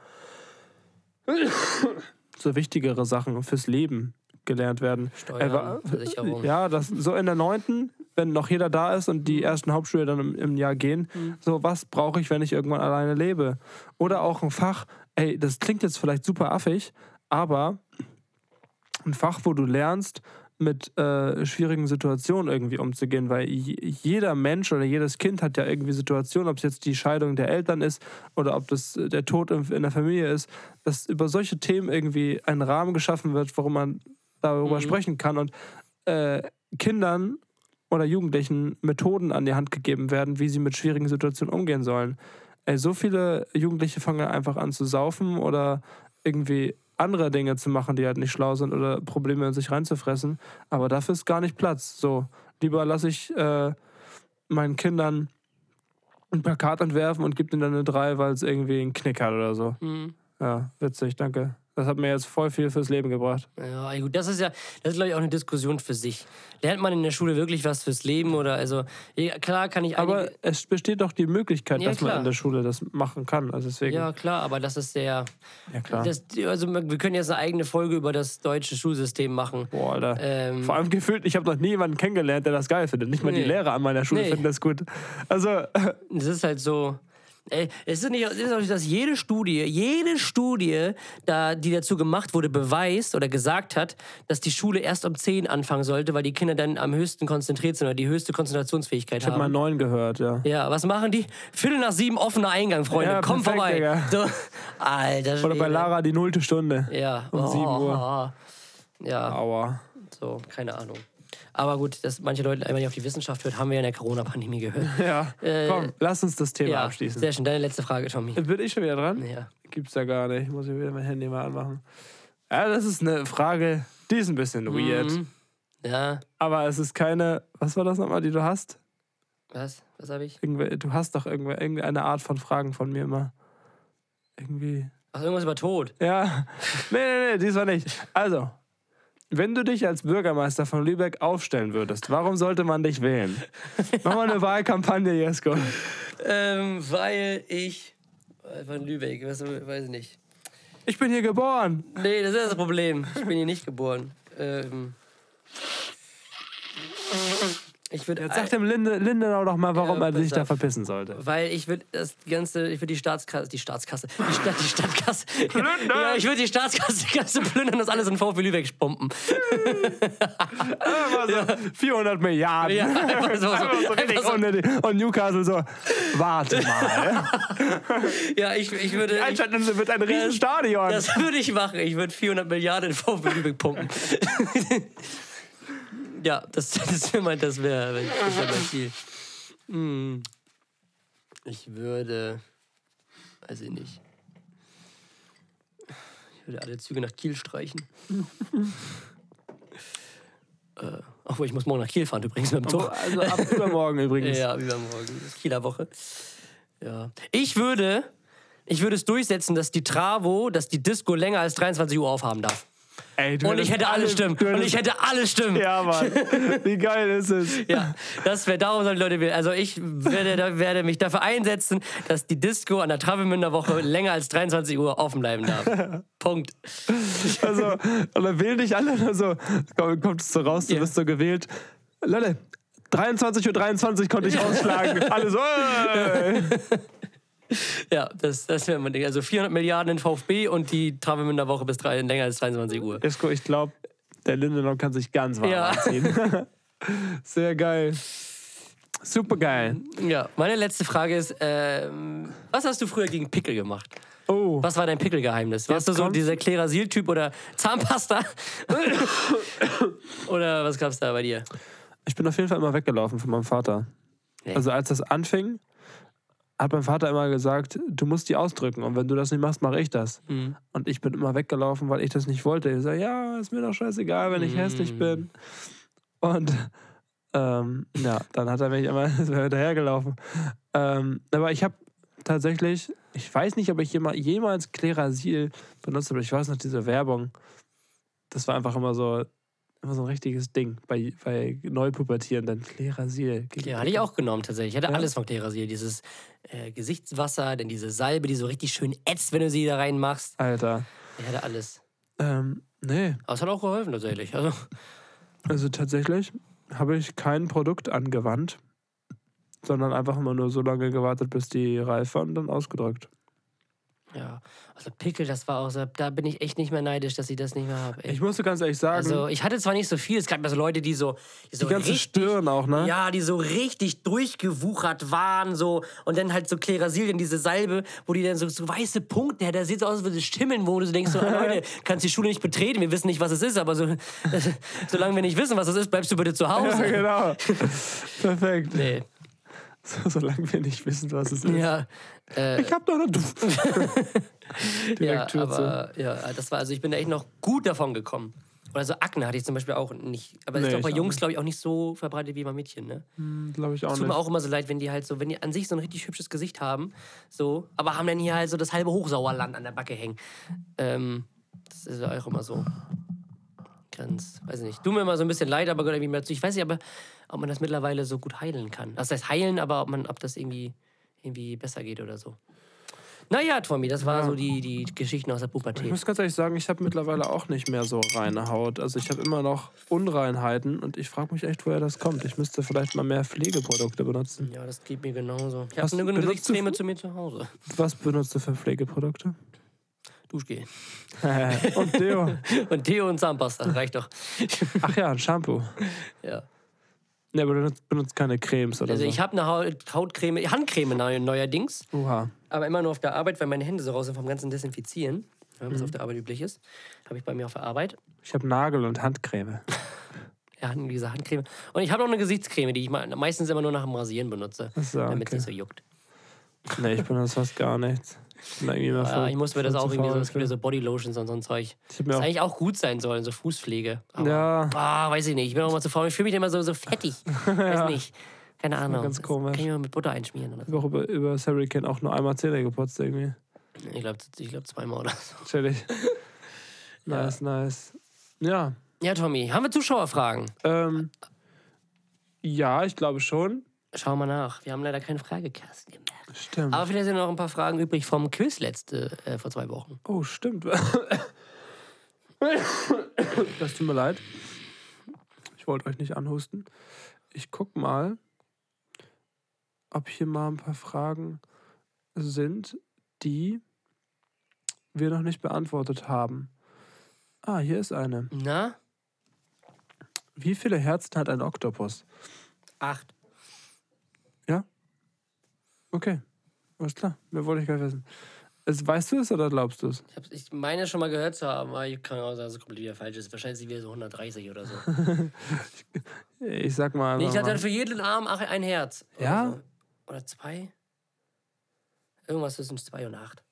so wichtigere Sachen fürs Leben gelernt werden. Steuern, Äh. Ja, das so in der neunten, wenn noch jeder da ist und die ersten Hauptschüler dann im, im Jahr gehen, so was brauche ich, wenn ich irgendwann alleine lebe? Oder auch ein Fach, ey, das klingt jetzt vielleicht super affig, aber ein Fach, wo du lernst, mit äh, schwierigen Situationen irgendwie umzugehen, weil jeder Mensch oder jedes Kind hat ja irgendwie Situationen, ob es jetzt die Scheidung der Eltern ist oder ob das äh, der Tod in, in der Familie ist, dass über solche Themen irgendwie ein Rahmen geschaffen wird, warum man darüber Mhm. sprechen kann und äh, Kindern oder Jugendlichen Methoden an die Hand gegeben werden, wie sie mit schwierigen Situationen umgehen sollen. Ey, so viele Jugendliche fangen einfach an zu saufen oder irgendwie andere Dinge zu machen, die halt nicht schlau sind oder Probleme in sich reinzufressen. Aber dafür ist gar nicht Platz. So, lieber lasse ich äh, meinen Kindern ein Plakat entwerfen und gebe ihnen dann eine 3, weil es irgendwie einen Knick hat oder so. Mhm. Ja, witzig, danke. Das hat mir jetzt voll viel fürs Leben gebracht. Ja, gut, das ist ja, das ist glaube ich auch eine Diskussion für sich. Lernt man in der Schule wirklich was fürs Leben oder also ja, klar kann ich Aber es besteht doch die Möglichkeit, Ja, dass man klar. in der Schule das machen kann. Also deswegen, ja klar, aber das ist der, ja klar. das, also wir können jetzt eine eigene Folge über das deutsche Schulsystem machen. Boah, Alter. Ähm, Vor allem gefühlt, ich habe noch nie jemanden kennengelernt, der das geil findet. Nicht mal die Nee. Lehrer an meiner Schule Nee. finden das gut. Also, [LAUGHS] Es ist halt so. Ey, es ist nicht, es ist auch nicht, dass jede Studie, jede Studie, da, die dazu gemacht wurde, beweist oder gesagt hat, dass die Schule erst um 10 anfangen sollte, weil die Kinder dann am höchsten konzentriert sind oder die höchste Konzentrationsfähigkeit ich habe mal haben. neun gehört, ja. Ja, was machen die? Viertel nach sieben offener Eingang, Freunde. Ja, Komm perfekt, vorbei. Digga. So, alter Oder bei. Lara die nullte Stunde. Ja. um 7 Uhr. [LAUGHS] Ja, Aua. so, keine Ahnung. Aber gut, dass manche Leute einmal nicht auf die Wissenschaft hört, haben wir ja in der Corona-Pandemie gehört. [LAUGHS] Ja, Äh, komm, lass uns das Thema Ja, abschließen. sehr schön. Deine letzte Frage, Tommy. Bin ich schon wieder dran? Ja. Gibt's ja gar nicht. Muss ich wieder mein Handy mal anmachen. Ja, das ist eine Frage, die ist ein bisschen weird. Mhm. Ja, Aber es ist keine. Was war das nochmal, die du hast? was? Was habe ich? Irgendwer, du hast doch irgendwer, irgendeine Art von Fragen von mir immer. Irgendwie. Ach, irgendwas über Tod. Ja. [LAUGHS] Nee, nee, nee, diesmal nicht. Also, wenn du dich als Bürgermeister von Lübeck aufstellen würdest, warum sollte man dich wählen? Mach mal eine [LAUGHS] Wahlkampagne, Jesko. Ähm, weil ich. äh, Von Lübeck, was, weiß ich nicht. Ich bin hier geboren. Nee, das ist das Problem. Ich bin hier nicht geboren. Ähm. Ich würde. Jetzt sag dem Linde, Lindenau doch mal, warum Ja, er sich da verpissen sollte. Weil ich würde das ganze, ich würde die Staatskasse, die Staatskasse, die, Stadt, die Stadtkasse, [LAUGHS] ja, ich würde die Staatskasse die ganze plündern, das alles in VfB Lübeck pumpen. Aber so 400 Milliarden. Ja, [LAUGHS] einfach so, so, Einfach so richtig einfach so. unnötig. Und Newcastle so, warte mal. [LAUGHS] Ja, ich, ich würde, ich, Einstadt wird ein Riesenstadion. das würde ich machen. Ich würde 400 Milliarden in VfB Lübeck pumpen. Ja, das, [LAUGHS] das wäre mein, das wäre, das wäre mein Ziel. Hm. Ich würde, weiß ich nicht. Ich würde alle Züge nach Kiel streichen. [LAUGHS] äh, obwohl, ich muss morgen nach Kiel fahren, übrigens mit dem Zug. also ab übermorgen übrigens. [LAUGHS] Ja, übermorgen. Das ist Kieler Woche. Ja. Ich würde, ich würde es durchsetzen, dass die Travo, dass die Disco länger als 23 Uhr aufhaben darf. Ey, du Und ich hätte alle Stimmen. Und ich hätte alle Stimmen. Ja, Mann. Wie geil ist es? [LAUGHS] Ja, das wäre, darum sollen die Leute wählen. Also ich werde, werde mich dafür einsetzen, dass die Disco an der Travemünder Woche länger als 23 Uhr offen bleiben darf. [LAUGHS] Punkt. Also, dann wählen dich alle so, komm, kommt es so raus, du Ja. bist so gewählt. Leute, 23.23 Uhr 23 konnte ich [LAUGHS] ausschlagen. Alle so, äh. [LAUGHS] Ja, das, das wäre mein Ding. Also 400 Milliarden in VfB und die Travemünder Woche bis drei, länger als 22 Uhr. Esko, ich glaube, der Lindenau kann sich ganz warm Ja. anziehen. [LAUGHS] Sehr geil. Super geil. Ja, meine letzte Frage ist, ähm, was hast du früher gegen Pickel gemacht? Oh, Was war dein Pickelgeheimnis? Warst du so dieser Klerasil-Typ oder Zahnpasta? [LAUGHS] oder was gab's da bei dir? ich bin auf jeden Fall immer weggelaufen von meinem Vater. Ja. Also als das anfing, hat mein Vater immer gesagt, du musst die ausdrücken und wenn du das nicht machst, mache ich das. Mhm. Und ich bin immer weggelaufen, weil ich das nicht wollte. Ich sage, ja, ist mir doch scheißegal, wenn ich Mhm. hässlich bin. Und ähm, ja, dann hat er mich immer [LAUGHS] hinterhergelaufen. Ähm, aber ich habe tatsächlich, ich weiß nicht, ob ich jema- jemals Klerasil benutzt habe, ich weiß noch diese Werbung. Das war einfach immer so, immer so ein richtiges Ding bei, bei Neupubertierenden. Klerasil. Ja, hatte ich auch genommen tatsächlich. Ich hatte Ja? alles von Klerasil. Dieses äh, Gesichtswasser, dann diese Salbe, die so richtig schön ätzt, wenn du sie da reinmachst. Alter. Ich hatte alles. Ähm, nee, Aber es hat auch geholfen tatsächlich. Also, [LAUGHS] also tatsächlich habe ich kein Produkt angewandt, sondern einfach immer nur so lange gewartet, bis die reif war und dann ausgedrückt. Ja. Also Pickel, das war auch so, da bin ich echt nicht mehr neidisch, dass ich das nicht mehr habe. Ich musste ganz ehrlich sagen, Also ich hatte zwar nicht so viel, es gab ja so Leute, die so, die so die ganze richtig, Stirn auch, ne? Ja, die so richtig durchgewuchert waren, so und dann halt so Klerasil in diese Salbe, wo die dann so, so weiße Punkte, da sieht so aus, als würde es schimmeln, wo du so denkst, so, ah, Leute, [LAUGHS] kannst die Schule nicht betreten, wir wissen nicht, was es ist, aber so, [LAUGHS] solange wir nicht wissen, was es ist, bleibst du bitte zu Hause. Ja, genau. [LAUGHS] Perfekt. Nee. So, solange wir nicht wissen, was es ist. Ja, äh, Ich hab doch noch. [LAUGHS] [LAUGHS] Direkt ja, Tür zu. aber ja, das war, also ich bin da echt noch gut davon gekommen. Oder so Akne hatte ich zum Beispiel auch nicht. Aber das Nee, ist doch bei Jungs, glaube ich, auch nicht so verbreitet wie bei Mädchen, ne? Glaube ich auch Es tut nicht. mir auch immer so leid, wenn die halt so, wenn die an sich so ein richtig hübsches Gesicht haben, so, aber haben dann hier halt so das halbe Hochsauerland an der Backe hängen. Ähm, das ist ja auch immer so. Ganz, weiß ich nicht. Tut mir immer so ein bisschen leid, aber gehört irgendwie mehr dazu. Ich weiß nicht, aber ob man das mittlerweile so gut heilen kann. Das heißt heilen, aber ob man, ob das irgendwie, irgendwie besser geht oder so. Naja, Tommy, das war so die, die Geschichten aus der Ich Pubertät. muss ganz ehrlich sagen, ich habe mittlerweile auch nicht mehr so reine Haut. Also ich habe immer noch Unreinheiten und ich frage mich echt, woher das kommt. Ich müsste vielleicht mal mehr Pflegeprodukte benutzen. Ja, das geht mir genauso. Ich habe benutzt du Gesichtscreme zu mir zu Hause. Was benutzt du für Pflegeprodukte? Duschgel. und Deo. [LAUGHS] Und Deo und Zahnpasta, reicht doch. Ach ja, ein Shampoo. ja. Ne, aber du benutzt, benutzt keine Cremes oder Also so. ich habe eine Haut, Hautcreme, Handcreme neu, neuerdings, Oha. aber immer nur auf der Arbeit, weil meine Hände so raus sind vom ganzen Desinfizieren, ja, Mhm. was auf der Arbeit üblich ist. Habe ich bei mir auf der Arbeit. Ich habe Nagel- und Handcreme. [LAUGHS] Ja, diese Handcreme. Und ich habe noch eine Gesichtscreme, die ich me- meistens immer nur nach dem Rasieren benutze, so, damit es okay. nicht so juckt. Ne, ich benutze fast gar nichts. Ich, immer Ja, voll- ich muss mir das auch irgendwie so, es gibt ja so Bodylotions und so ein Zeug. Ich mir Das auch- eigentlich auch gut sein sollen, so Fußpflege. Aber, Ja. Ah, weiß ich nicht. Ich bin auch mal zu faul. Ich fühle mich immer so, so fettig. [LAUGHS] Weiß nicht. Keine Ahnung. ganz Das komisch. Kann ich mal mit Butter einschmieren oder Ich so. habe auch über, über Hurricane auch nur einmal Zähne geputzt irgendwie. Ich glaube ich glaub zweimal oder so. Chillig. [LAUGHS] nice, nice. Ja. Ja, Tommy, haben wir Zuschauerfragen? Ähm, ja, ich glaube schon. Schauen wir nach. Wir haben leider keinen Fragekasten gemacht. Stimmt. Aber vielleicht sind noch ein paar Fragen übrig vom Quiz letzte, äh, vor zwei Wochen. Oh, stimmt. [LAUGHS] Das tut mir leid. Ich wollte euch nicht anhusten. Ich guck mal, ob hier mal ein paar Fragen sind, die wir noch nicht beantwortet haben. Ah, hier ist eine. Na? Wie viele Herzen hat ein Oktopus? Acht. Okay, alles klar. Mehr wollte ich gar nicht wissen. Es, weißt du es oder glaubst du es? Ich, ich meine schon mal gehört zu haben, aber ich kann auch sagen, dass es komplett wieder falsch ist. Wahrscheinlich sind wir so 130 oder so. [LAUGHS] Ich sag mal. Nee, ich hatte mal. für jeden Arm ach, ein Herz. Oder Ja? So. Oder zwei? Irgendwas zwischen zwei und acht.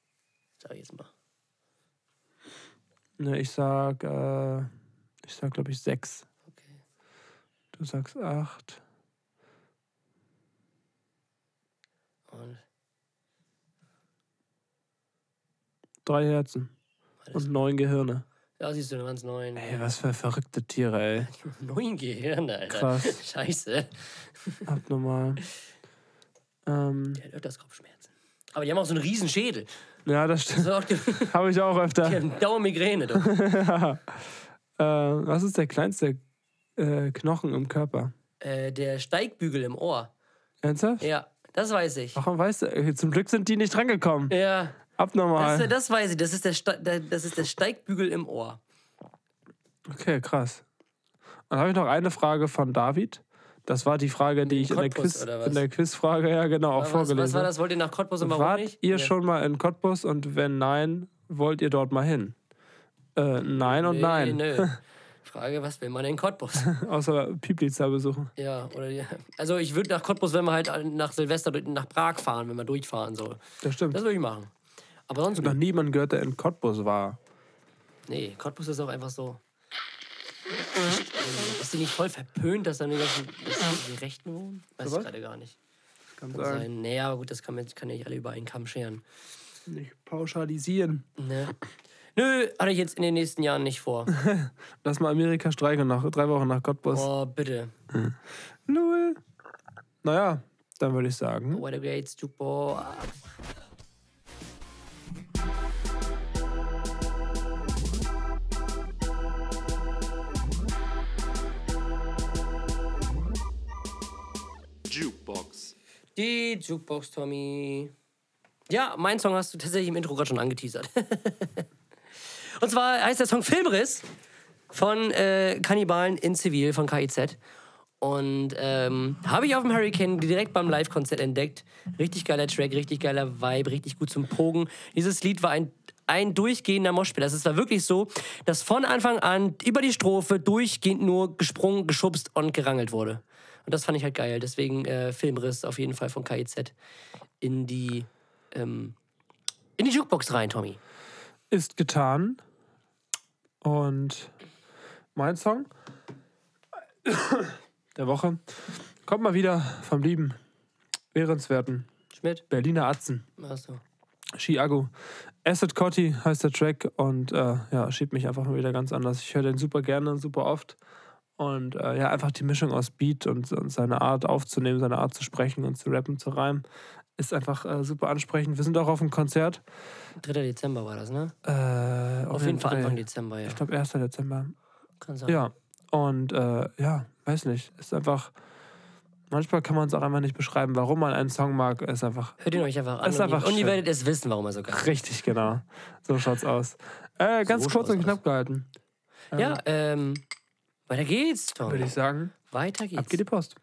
Sag ich jetzt mal. Ne, ich sag, äh, ich sag, glaube ich, sechs. Okay. Du sagst acht. Und Drei Herzen. Und neun Gehirne. Ja, siehst du, du waren neun. Ey, was für verrückte Tiere, ey. [LAUGHS] Neun Gehirne, Alter. Krass. [LAUGHS] Scheiße. Abnormal. Ähm, Der hat öfters Kopfschmerzen. Aber die haben auch so einen riesen Schädel. ja, das stimmt. Die, die Habe ich auch öfter. haben Dauermigräne. Du. [LAUGHS] Äh, was ist der kleinste äh, Knochen im Körper? Äh, der Steigbügel im Ohr. Ernsthaft? Ja, Das weiß ich. Warum weißt du? äh, Zum Glück sind die nicht drangekommen. Ja, Abnormal. das, das weiß ich. Das ist, der Ste der- das ist der Steigbügel im Ohr. Okay, krass. Dann habe ich noch eine Frage von David. Das war die Frage, die ich in der, Cottbus, Quiz, oder was? in der Quizfrage ja genau auch Was, vorgelesen was war habe. das? Wollt ihr nach Cottbus und warum Wart nicht? ihr Ja. schon mal in Cottbus und wenn nein, wollt ihr dort mal hin? Äh, nein und Nee, nein. Nö. [LAUGHS] Frage, was will man in Cottbus? [LAUGHS] Außer Pieplitzer besuchen. ja, oder die, also ich würde nach Cottbus, wenn wir halt nach Silvester nach Prag fahren, wenn wir durchfahren so. Das stimmt. Das würde ich machen. Aber sonst noch nicht. niemand gehört, der in Cottbus war. Nee, Cottbus ist auch einfach so. Ist die nicht voll verpönt, dass da die ganzen dass die Rechten wohnen? Weiß ich gerade gar nicht. Kann Kann sein. sein. Aber gut, das kann, man, kann ja nicht alle über einen Kamm scheren. Nicht pauschalisieren. Ne? Nö, hatte ich jetzt in den nächsten Jahren nicht vor. [LAUGHS] Lass mal Amerika streichen nach drei Wochen nach Cottbus. Oh, bitte. Null. Naja, dann würde ich sagen. What a great Jukebox. Jukebox. Die Jukebox, Tommy. Ja, mein Song hast du tatsächlich im Intro gerade schon angeteasert. [LAUGHS] Und zwar heißt der Song Filmriss von äh, Kannibalen in Zivil von KIZ. Und ähm, habe ich auf dem Hurricane direkt beim Live-Konzert entdeckt. Richtig geiler Track, richtig geiler Vibe, richtig gut zum Pogen. Dieses Lied war ein, ein durchgehender Moshpit. Also es war wirklich so, dass von Anfang an über die Strophe durchgehend nur gesprungen, geschubst und gerangelt wurde. Und das fand ich halt geil. Deswegen äh, Filmriss auf jeden Fall von KIZ in die, ähm, in die Jukebox rein, Tommy. Ist getan. Und mein Song [COUGHS] der Woche kommt mal wieder vom lieben, ehrenswerten Schmidt, Berliner Atzen. achso. Chiago. Acid Cotti heißt der Track und äh, ja, schiebt mich einfach mal wieder ganz anders. Ich höre den super gerne, super oft. Und äh, ja, einfach die Mischung aus Beat und, und seine Art aufzunehmen, seine Art zu sprechen und zu rappen, zu reimen, ist einfach äh, super ansprechend. Wir sind auch auf dem Konzert. 3. Dezember war das, ne? Äh, Auf jeden Fall. Anfang Dezember, ja. Ich glaube, 1. Dezember. Kann sein. Ja, und äh, ja, weiß nicht. Ist einfach. Manchmal kann man es auch einfach nicht beschreiben, warum man einen Song mag. Ist einfach Hört ihn euch einfach an. Ist und, ihr, einfach und ihr werdet es wissen, warum er so geil ist. richtig genau. So schaut's aus. Äh, ganz So kurz und knapp gehalten, Ja, ähm, weiter geht's, Tom. würde ich sagen. Weiter Ab geht's. geht die Post.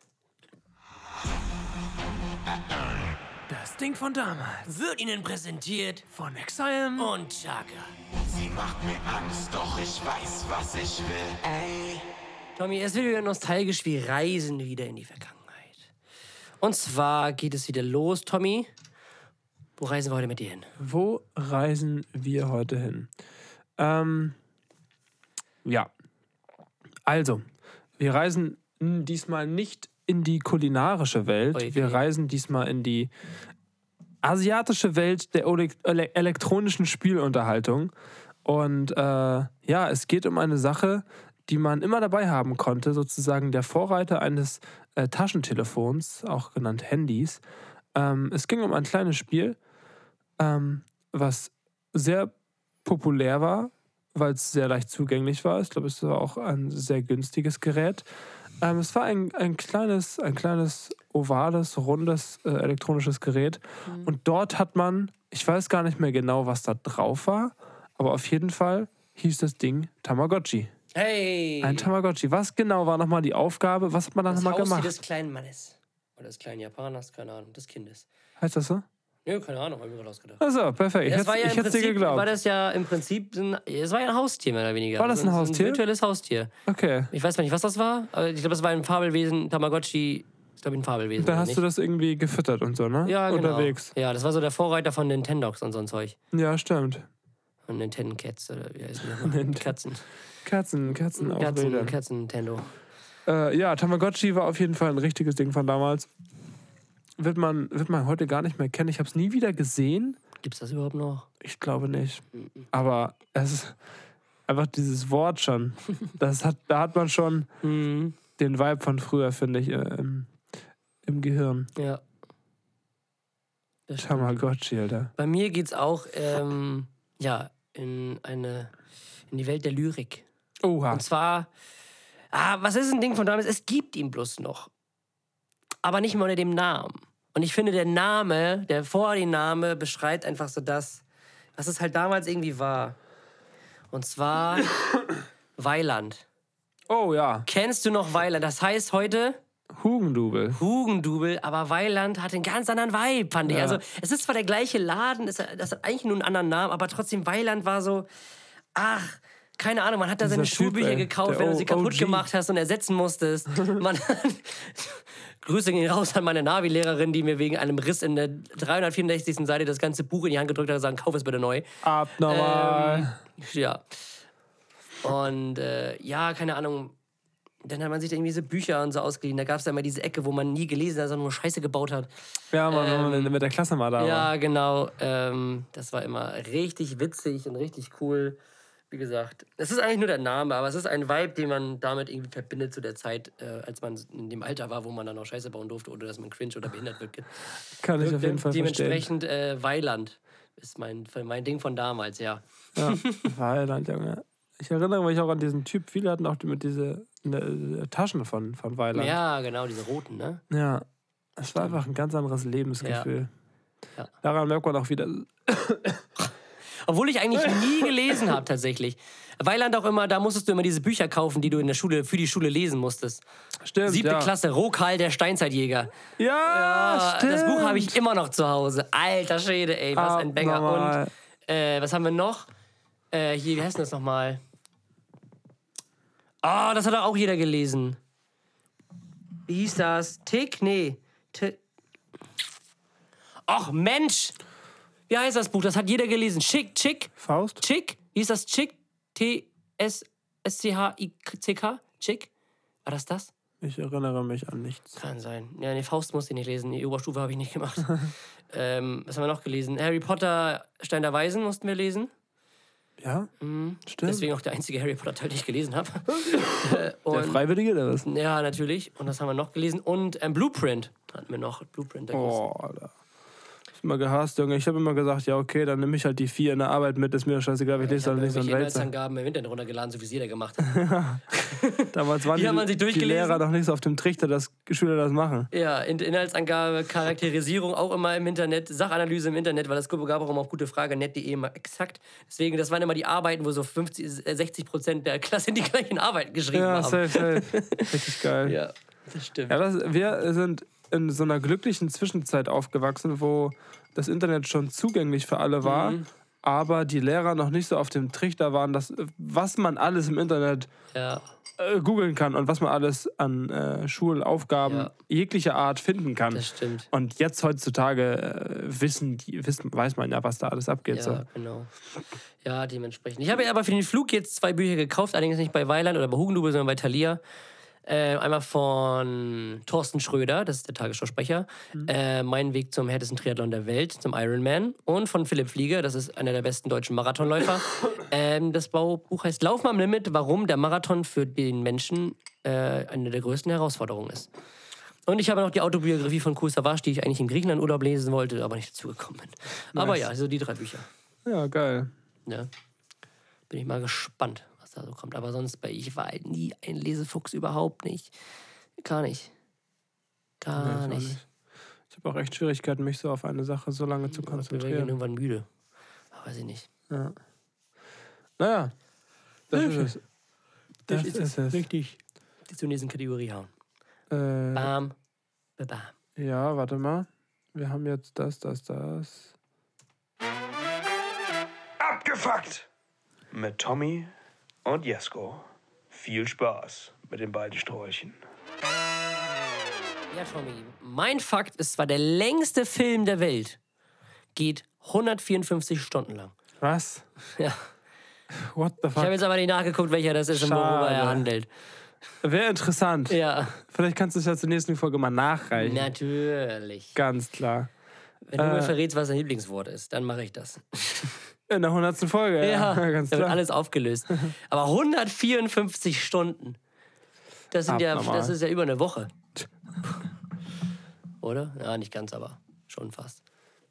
Ding von damals. Wird Ihnen präsentiert Von Exile. und Chaka. Sie macht mir Angst, doch ich weiß, was ich will. Ey. Tommy, es wird wieder nostalgisch. Wir reisen wieder in die Vergangenheit. Und zwar geht es wieder los, Tommy. Wo reisen wir heute mit dir hin? Wo reisen wir heute hin? Ähm, ja. Also, wir reisen diesmal nicht in die kulinarische Welt. Wir reisen diesmal in die asiatische Welt der elektronischen Spielunterhaltung. Und äh, ja, es geht um eine Sache, die man immer dabei haben konnte, sozusagen der Vorreiter eines äh, Taschentelefons, auch genannt Handys. Ähm, es ging um ein kleines Spiel, ähm, was sehr populär war, weil es sehr leicht zugänglich war. Ich glaube, es war auch ein sehr günstiges Gerät. Ähm, es war ein, ein kleines, ein kleines ovales, rundes äh, elektronisches Gerät. Und dort hat man, ich weiß gar nicht mehr genau, was da drauf war, aber auf jeden Fall hieß das Ding Tamagotchi. Hey! Ein Tamagotchi. Was genau war nochmal die Aufgabe? Was hat man da das nochmal gemacht? des kleinen Mannes. Oder des kleinen Japaners, keine Ahnung, des Kindes. Heißt das so? Nö, keine Ahnung, hab ich mir gerade ausgedacht. Also, perfekt. Ich Das hätte war ja dir geglaubt. war das ja im Prinzip, ein, es war ja ein Haustier mehr oder weniger. War das ein Also Haustier? Ein virtuelles Haustier. okay. Ich weiß mal nicht, was das war, ich glaube, es war ein Fabelwesen, Tamagotchi, ist glaube ich ein Fabelwesen. Oder hast nicht? du das irgendwie gefüttert und so, ne? ja, genau. Unterwegs. Ja, das war so der Vorreiter von Nintendox und so ein Zeug. Ja, stimmt. Und Nintendo Cats, oder wie die nochmal? Katzen. Katzen, Katzen auf Katzen, Rädern. Katzen Nintendo. Äh, ja, Tamagotchi war auf jeden Fall ein richtiges Ding von damals. Wird man, wird man heute gar nicht mehr kennen. Ich habe es nie wieder gesehen. Gibt's das überhaupt noch? Ich glaube nicht. Aber es ist einfach dieses Wort schon. [LAUGHS] Das hat, da hat man schon Mhm. den Vibe von früher, finde ich, äh, im, im Gehirn. Ja. Das. Tamagotchi, Alter. Bei mir geht's auch, ähm, ja, in eine, in die Welt der Lyrik. Oha. Und zwar, ah, was ist ein Ding von damals? Es gibt ihn bloß noch. Aber nicht mehr unter dem Namen. Und ich finde, der Name, der vor dem Name beschreibt einfach so das, was es halt damals irgendwie war. Und zwar [LAUGHS] Weiland. Oh ja, Kennst du noch Weiland? Das heißt heute Hugendubel. Hugendubel, aber Weiland hat einen ganz anderen Vibe, fand ich. Ja. Also, es ist zwar der gleiche Laden, es, das hat eigentlich nur einen anderen Namen, aber trotzdem, Weiland war so, ach, keine Ahnung, man hat da seine Typ, Schulbücher ey, gekauft, wenn du sie kaputt OG. gemacht hast und ersetzen musstest. [LAUGHS] man, [LAUGHS] Grüße gehen raus an meine Navi-Lehrerin, die mir wegen einem Riss in der 364. Seite das ganze Buch in die Hand gedrückt hat und gesagt, kauf es bitte neu. Abnormal. Ähm, ja. Und äh, ja, keine Ahnung. Dann hat man sich irgendwie diese Bücher und so ausgeliehen. Da gab es da immer diese Ecke, wo man nie gelesen hat, sondern nur Scheiße gebaut hat. ja, man, wenn man mit der Klasse mal da war. ähm, Ja, genau. Ähm, das war immer richtig witzig und richtig cool. Wie gesagt, es ist eigentlich nur der Name, aber es ist ein Vibe, den man damit irgendwie verbindet zu der Zeit, äh, als man in dem Alter war, wo man dann noch Scheiße bauen durfte oder dass man cringe oder behindert wird. [LAUGHS] Kann ich auf jeden Fall verstehen. Dementsprechend äh, Weiland ist mein, mein Ding von damals, ja. Ja, [LAUGHS] Weiland, Junge. Ich erinnere mich auch an diesen Typ. Viele hatten auch mit diese ne, Taschen von, von Weiland. Ja, genau, diese roten, ne? Ja. Es war einfach ein ganz anderes Lebensgefühl. Ja. Daran merkt man auch wieder. Obwohl ich eigentlich nie gelesen habe, tatsächlich. Weiland auch immer, da musstest du immer diese Bücher kaufen, die du in der Schule, für die Schule lesen musstest. Stimmt. Siebte ja. Klasse, Rokal, der Steinzeitjäger. Ja, stimmt. das Buch habe ich immer noch zu Hause. Alter Schwede, ey, was ein Banger. Abnormal. Und äh, was haben wir noch? Äh, hier, wie heißt denn das nochmal? Ah, das hat auch jeder gelesen. Wie hieß das? Tick? Nee. Tick. Ach, Mensch! Wie heißt das Buch? Das hat jeder gelesen. Chick, Chick, Faust? Chick? Wie ist das? Chick? T-S-S-C-H-I-C-K? Chick? War das das? Ich erinnere mich an nichts. Kann sein. Ja, nee, Faust musste ich nicht lesen. Die Oberstufe habe ich nicht gemacht. [LAUGHS] ähm, was haben wir noch gelesen? Harry Potter, Stein der Weisen mussten wir lesen. Ja? Mhm. Stimmt. Deswegen auch der einzige Harry Potter-Teil, den ich gelesen habe. [LAUGHS] der Freiwillige, der was? ja, natürlich. Und das haben wir noch gelesen. Und ähm, Blueprint hatten wir noch. Blueprint, große. Oh, Alter. Immer gehasst, Junge. Ich habe immer gesagt, ja, okay, dann nehme ich halt die vier in der Arbeit mit. Ist mir scheißegal, ich Ich lese dann nicht so ein Wälzer. Inhaltsangaben im Internet runtergeladen, so wie es jeder gemacht hat. [LAUGHS] [LAUGHS] Damals waren Die die, haben man sich die? Lehrer noch nicht so auf dem Trichter, dass Schüler das machen. Ja, In- Inhaltsangabe, Charakterisierung auch immer im Internet, Sachanalyse im Internet, weil das gab auch immer auf gutefrage.net.de immer exakt. Deswegen, das waren immer die Arbeiten, wo so 50, äh, 60 Prozent der Klasse die gleichen Arbeiten geschrieben Ja, haben. safe, safe. [LAUGHS] Richtig geil. Ja, das stimmt. Ja, das, wir sind in so einer glücklichen Zwischenzeit aufgewachsen, wo das Internet schon zugänglich für alle war, Mhm. aber die Lehrer noch nicht so auf dem Trichter waren, dass, was man alles im Internet Ja, äh, googeln kann und was man alles an äh, Schulaufgaben Ja. jeglicher Art finden kann. das stimmt. Und jetzt heutzutage äh, wissen die, wissen, weiß man ja, was da alles abgeht. Ja, So. genau. Ja, dementsprechend. Ich habe aber für den Flug jetzt zwei Bücher gekauft, allerdings nicht bei Weiland oder bei Hugendubel, sondern bei Thalia. Äh, einmal von Thorsten Schröder, das ist der Tagesschausprecher. Äh, mein Weg zum härtesten Triathlon der Welt, zum Ironman. Und von Philipp Flieger, das ist einer der besten deutschen Marathonläufer. [LAUGHS] ähm, das Baubuch heißt Lauf mal am Limit, warum der Marathon für den Menschen äh, eine der größten Herausforderungen ist. Und ich habe noch die Autobiografie von Kool Savas, die ich eigentlich im Griechenland-Urlaub lesen wollte, aber nicht dazu gekommen bin. Aber ja, so die drei Bücher. Ja, geil. Ja. Bin ich mal gespannt, was da so kommt. Aber sonst, bei ich war halt nie ein Lesefuchs überhaupt nicht. Gar nicht. Gar Nee, nicht. nicht. Ich habe auch echt Schwierigkeiten, mich so auf eine Sache so lange zu Ich bin konzentrieren. irgendwann müde. Aber weiß ich nicht. Naja, das ist es. Das ist ist es. Richtig. Die zur nächsten Kategorie hauen. Äh, Bam. Bam. ja, warte mal. Wir haben jetzt das, das, das. Abgefuckt! Mit Tommy und Jesko. Viel Spaß mit den beiden Sträuchen. Ja, Tommy. Mein Fakt ist zwar der längste Film der Welt. Geht 154 Stunden lang. Was? Ja. What the Ich habe fuck? jetzt aber nicht nachgeguckt, welcher das ist und worüber er Schade. handelt. Wäre interessant. Ja, Vielleicht kannst du es ja zur nächsten Folge mal nachreichen. natürlich. Ganz klar. Wenn du Äh. mir verrätst, was dein Lieblingswort ist, dann mache ich das. [LAUGHS] In der 100. Folge. Ja, [LAUGHS] ganz da wird alles aufgelöst. Aber 154 Stunden. Das, sind ja, das ist ja über eine Woche. Oder? Ja, nicht ganz, aber schon fast.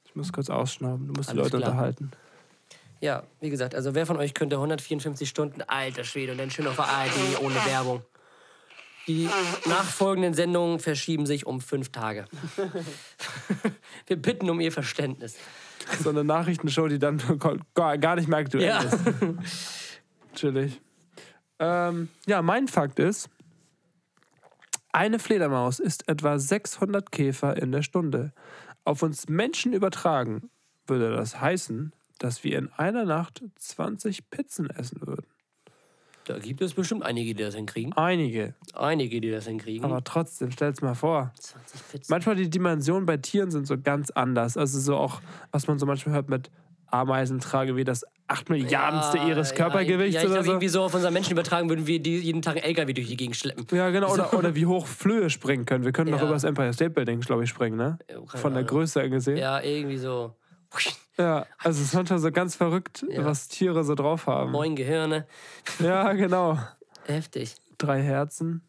Ich muss kurz ausschnauben. Du musst die Alles Leute klar. unterhalten. Ja, wie gesagt, also wer von euch könnte 154 Stunden, alter Schwede, und dann schön auf der ARD ohne Werbung. Die nachfolgenden Sendungen verschieben sich um fünf Tage. [LAUGHS] Wir bitten um Ihr Verständnis. So eine Nachrichtenshow, die dann gar nicht mehr aktuell Ja. ist. Chillig. Ähm, ja, mein Fakt ist, eine Fledermaus isst etwa 600 Käfer in der Stunde. Auf uns Menschen übertragen würde das heißen, dass wir in einer Nacht 20 Pizzen essen würden. Da gibt es bestimmt einige, die das hinkriegen. Einige. Einige, die das hinkriegen. Aber trotzdem, stell's mal vor. 20 Pizzen. Manchmal die Dimensionen bei Tieren sind so ganz anders. Also so auch, was man so manchmal hört mit Ameisentrage, wie das 8 Milliardenste ihres Körpergewichts ja, ich oder glaub, so. irgendwie so auf unseren Menschen übertragen würden wir die jeden Tag einen LKW durch die Gegend schleppen. Ja, genau. Oder, oder wie hoch Flöhe springen können. Wir können doch Ja. über das Empire State Building, glaube ich, springen, ne? Ja, Von der. Größe gesehen. Ja, Ja, irgendwie so. Also es ist manchmal so ganz verrückt, Ja. was Tiere so drauf haben. Neun Gehirne. Ja, genau. Heftig. Drei Herzen.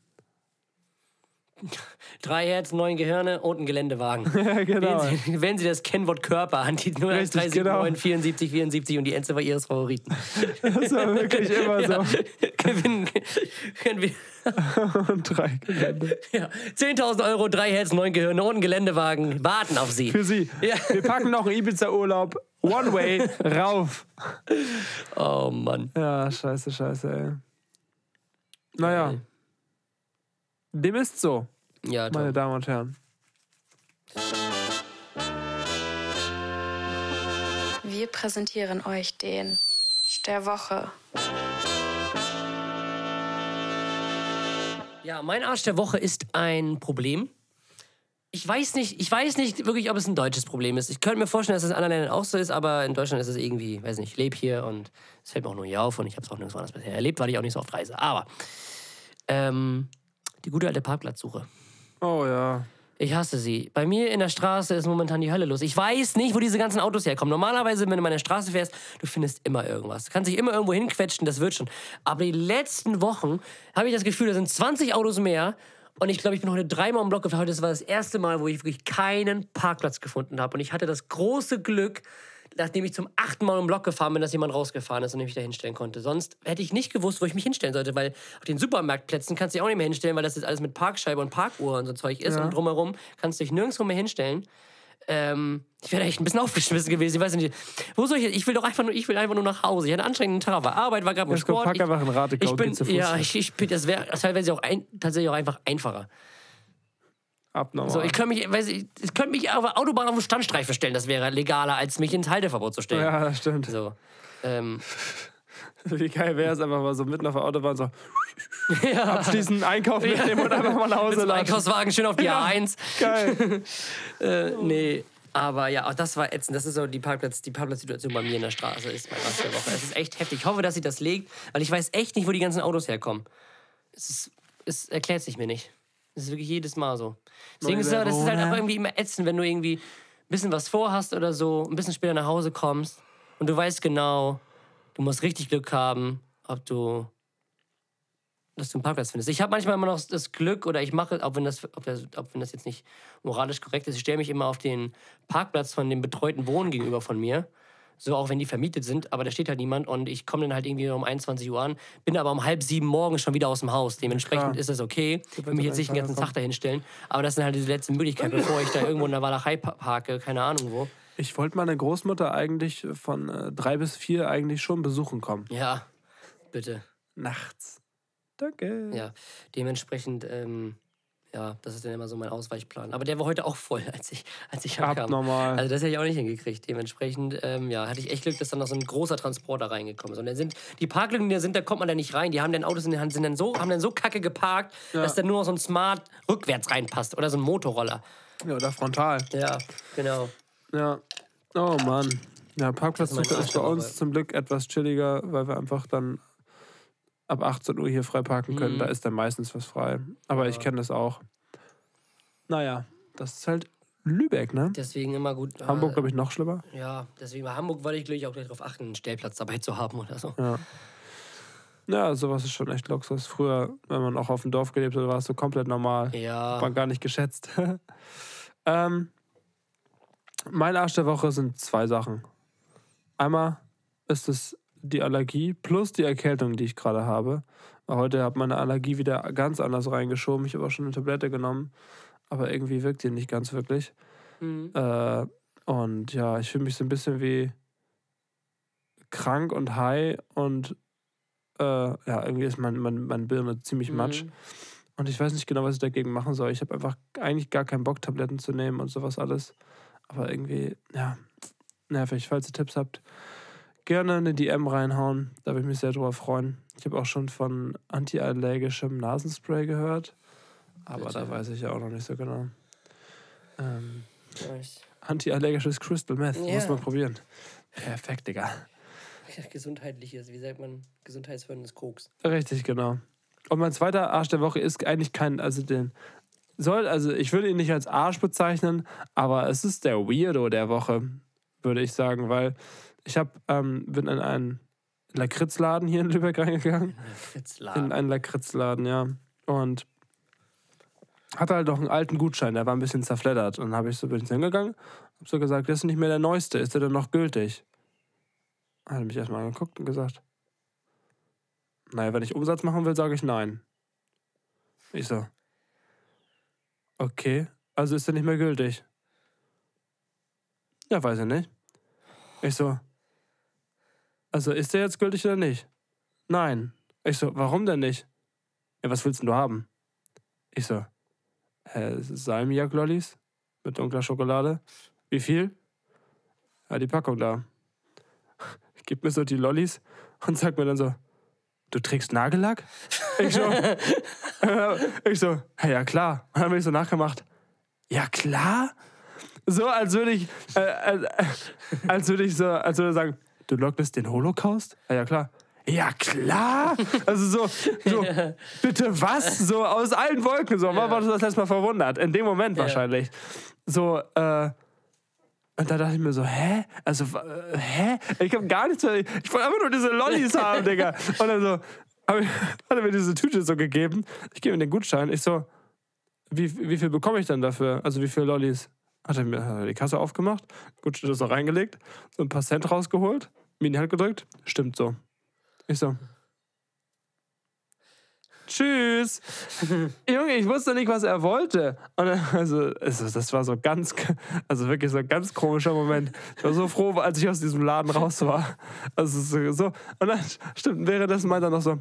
Drei Herzen, neun Gehirne und ein Geländewagen. [LAUGHS] Ja, genau. Wenn Sie, wenn Sie das Kennwort Körper an die 0130 genau. 9 74 74 und die Endziffer Ihres Favoriten. Das war wirklich [LAUGHS] immer so. Gewinnen. können wir- [LAUGHS] Und drei Gelände. ja. 10.000 Euro, drei Herzen, neun Gehirne und ein Geländewagen warten auf Sie. Für Sie. Ja. Wir packen noch einen Ibiza-Urlaub. One way rauf. Oh Mann. Ja, scheiße, scheiße, ey. Naja. Dem ist so, Ja, meine. Damen und Herren. Wir präsentieren euch den der Woche. Ja, mein Arsch der Woche ist ein Problem. Ich weiß nicht, ich weiß nicht wirklich, ob es ein deutsches Problem ist. Ich könnte mir vorstellen, dass es in anderen Ländern auch so ist, aber in Deutschland ist es irgendwie, weiß nicht, ich lebe hier und es fällt mir auch nur hier auf und ich habe es auch nirgendwo anders bisher erlebt, weil ich auch nicht so oft reise. Aber ähm, die gute alte Parkplatzsuche. Oh ja. Ich hasse sie. Bei mir in der Straße ist momentan die Hölle los. Ich weiß nicht, wo diese ganzen Autos herkommen. Normalerweise, wenn du meine Straße fährst, du findest immer irgendwas. Du kannst dich immer irgendwo hinquetschen, das wird schon. Aber die letzten Wochen habe ich das Gefühl, da sind 20 Autos mehr. Und ich glaube, ich bin heute dreimal im Block gefahren. Heute war das erste Mal, wo ich wirklich keinen Parkplatz gefunden habe. Und ich hatte das große Glück, nachdem ich zum achten Mal im Block gefahren bin, dass jemand rausgefahren ist und ich mich da hinstellen konnte. Sonst hätte ich nicht gewusst, wo ich mich hinstellen sollte, weil auf den Supermarktplätzen kannst du dich auch nicht mehr hinstellen, weil das jetzt alles mit Parkscheibe und Parkuhr und so Zeug ist Ja. und drumherum kannst du dich nirgendwo mehr hinstellen. Ähm, ich wäre echt ein bisschen aufgeschmissen gewesen. Ich weiß nicht, wo soll ich jetzt? Ich will doch einfach nur, ich will einfach nur nach Hause. Ich hatte einen anstrengenden Tag, war Arbeit, war gerade komm, Sport. pack Ich, einfach ein Rad, ich bin, geh zu Fuß. ja, ich, ich bin, das wäre teilweise auch ein, tatsächlich auch einfach einfacher. Abnormal. So, ich könnte mich, weiß ich, ich könnte mich auf der Autobahn auf den Standstreifen stellen, das wäre legaler, als mich ins Halteverbot zu stellen. ja, das stimmt. So. Ähm, [LAUGHS] Wie geil wäre es einfach mal so mitten auf der Autobahn so [LAUGHS] ja. abschließend Einkaufen mitnehmen und einfach mal nach Hause latschen. Einkaufswagen schön auf die Ja. A1. Geil. [LAUGHS] Äh, nee. Aber ja, auch das war ätzend. Das ist so die, Parkplatz, die Parkplatzsituation bei mir in der Straße. Ist mein der Woche. Es ist echt heftig. Ich hoffe, dass sie das legt, weil ich weiß echt nicht, wo die ganzen Autos herkommen. Es, ist, es erklärt sich mir nicht. Es ist wirklich jedes Mal so. Deswegen ist es, das ist halt auch irgendwie immer ätzend, wenn du irgendwie ein bisschen was vorhast oder so, ein bisschen später nach Hause kommst und du weißt genau, du musst richtig Glück haben, ob du dass du einen Parkplatz findest. Ich habe manchmal immer noch das Glück, oder ich mache, auch wenn das, ob das, auch wenn das jetzt nicht moralisch korrekt ist, ich stelle mich immer auf den Parkplatz von dem betreuten Wohnen gegenüber von mir. So auch wenn die vermietet sind, aber da steht halt niemand und ich komme dann halt irgendwie um 21 Uhr an, bin aber um halb sieben morgens schon wieder aus dem Haus. Dementsprechend Klar. ist das okay. Ich will mich jetzt nicht den ganzen kommen. Tag dahin stellen. Aber das dann halt die letzte Möglichkeit, bevor ich da irgendwo in der Walachei pa- parke, keine Ahnung wo. Ich wollte meine Großmutter eigentlich von äh, drei bis vier eigentlich schon besuchen kommen. Ja, bitte. Nachts. Danke. Ja, dementsprechend, ähm, ja, das ist dann immer so mein Ausweichplan. Aber der war heute auch voll, als ich, als ich ankam. Abnormal. Also das hätte ich auch nicht hingekriegt. Dementsprechend, ähm, ja, hatte ich echt Glück, dass dann noch so ein großer Transporter reingekommen ist. Und dann sind die Parklücken, die da sind, da kommt man da nicht rein. Die haben dann Autos in der Hand, sind dann so, haben dann so kacke geparkt, dass dann nur noch so ein Smart rückwärts reinpasst oder so ein Motorroller. Ja, oder frontal. Ja, genau. Ja. Oh Mann. Ja, Parkplatzsuche Das ist ist bei uns zum Glück etwas chilliger, weil wir einfach dann ab 18 Uhr hier frei parken können. Mhm. Da ist dann meistens was frei. Aber ich kenne das auch. Naja, das ist halt Lübeck, ne? Deswegen immer gut. äh, Hamburg, glaube ich, noch schlimmer. Ja, deswegen bei Hamburg wollte ich, glaube ich, auch gleich darauf achten, einen Stellplatz dabei zu haben oder so. Ja. Ja, sowas ist schon echt Luxus. Früher, wenn man auch auf dem Dorf gelebt hat, war es so komplett normal. Ja. War gar nicht geschätzt. [LAUGHS] ähm, mein Arsch der Woche sind zwei Sachen. Einmal ist es die Allergie plus die Erkältung, die ich gerade habe. Heute hat meine Allergie wieder ganz anders reingeschoben. Ich habe auch schon eine Tablette genommen, aber irgendwie wirkt die nicht ganz wirklich. Mhm. Äh, und ja, ich fühle mich so ein bisschen wie krank und high und äh, ja, irgendwie ist mein, mein, mein Birne ziemlich matsch. Mhm. Und ich weiß nicht genau, was ich dagegen machen soll. Ich habe einfach eigentlich gar keinen Bock, Tabletten zu nehmen und sowas alles. Aber irgendwie, ja, nervig. Falls ihr Tipps habt, gerne eine DM reinhauen. Da würde ich mich sehr drüber freuen. Ich habe auch schon von antiallergischem Nasenspray gehört. Aber da weiß ich ja auch noch nicht so genau. Ähm, antiallergisches Crystal Meth. Muss Ja. man probieren. Perfekt, Digga. Gesundheitliches, wie sagt man, gesundheitsförderndes Koks. Richtig, genau. Und mein zweiter Arsch der Woche ist eigentlich kein, also den soll, also ich würde ihn nicht als Arsch bezeichnen, aber es ist der Weirdo der Woche, würde ich sagen, weil ich habe ähm, bin in einen Lakritzladen hier in Lübeck reingegangen, in einen Lakritzladen, ja, und hatte halt noch einen alten Gutschein, der war ein bisschen zerfleddert und dann habe ich so bin ich hingegangen, habe so gesagt, das ist nicht mehr der neueste, ist der denn noch gültig? Hat er mich erstmal angeguckt und gesagt, naja, wenn ich Umsatz machen will, sage ich nein. Ich so. Okay, also ist er nicht mehr gültig. Ja, weiß ich nicht. Ich so. Also ist der jetzt gültig oder nicht? Nein. Ich so, warum denn nicht? Ja, was willst du haben? Ich so. Äh, Salmiak-Lollis mit dunkler Schokolade. Wie viel? Ja, die Packung da. [LAUGHS] Gib mir so die Lollis und sag mir dann so, du trägst Nagellack? Ich so, [LAUGHS] ich so, "Ja, klar. Und dann habe ich so nachgemacht, ja klar? So, als würde ich, äh, als, als würde ich so, als würde ich sagen, du leugnest den Holocaust? Ja, ja klar. Ja klar! Also so, so [LAUGHS] bitte was? So aus allen Wolken so. Wann war das das letzte Mal verwundert? In dem Moment wahrscheinlich. So, äh, und da dachte ich mir so, hä? Also, äh, hä? Ich hab gar nichts mehr. Ich wollte einfach nur diese Lollis haben, Digga. Und dann so, ich, hat er mir diese Tüte so gegeben. Ich gebe ihm den Gutschein. Ich so, wie, wie viel bekomme ich denn dafür? Also, wie viele Lollis? Hat er mir hat er die Kasse aufgemacht, Gutschein so reingelegt, so ein paar Cent rausgeholt, mir in die Hand gedrückt. Stimmt so. Ich so. Tschüss. [LAUGHS] Junge, ich wusste nicht, was er wollte. Und dann, also, also, das war so ganz, also wirklich so ein ganz komischer Moment. Ich war so froh, als ich aus diesem Laden raus war. Also so, und dann, stimmt, währenddessen meinte er noch so,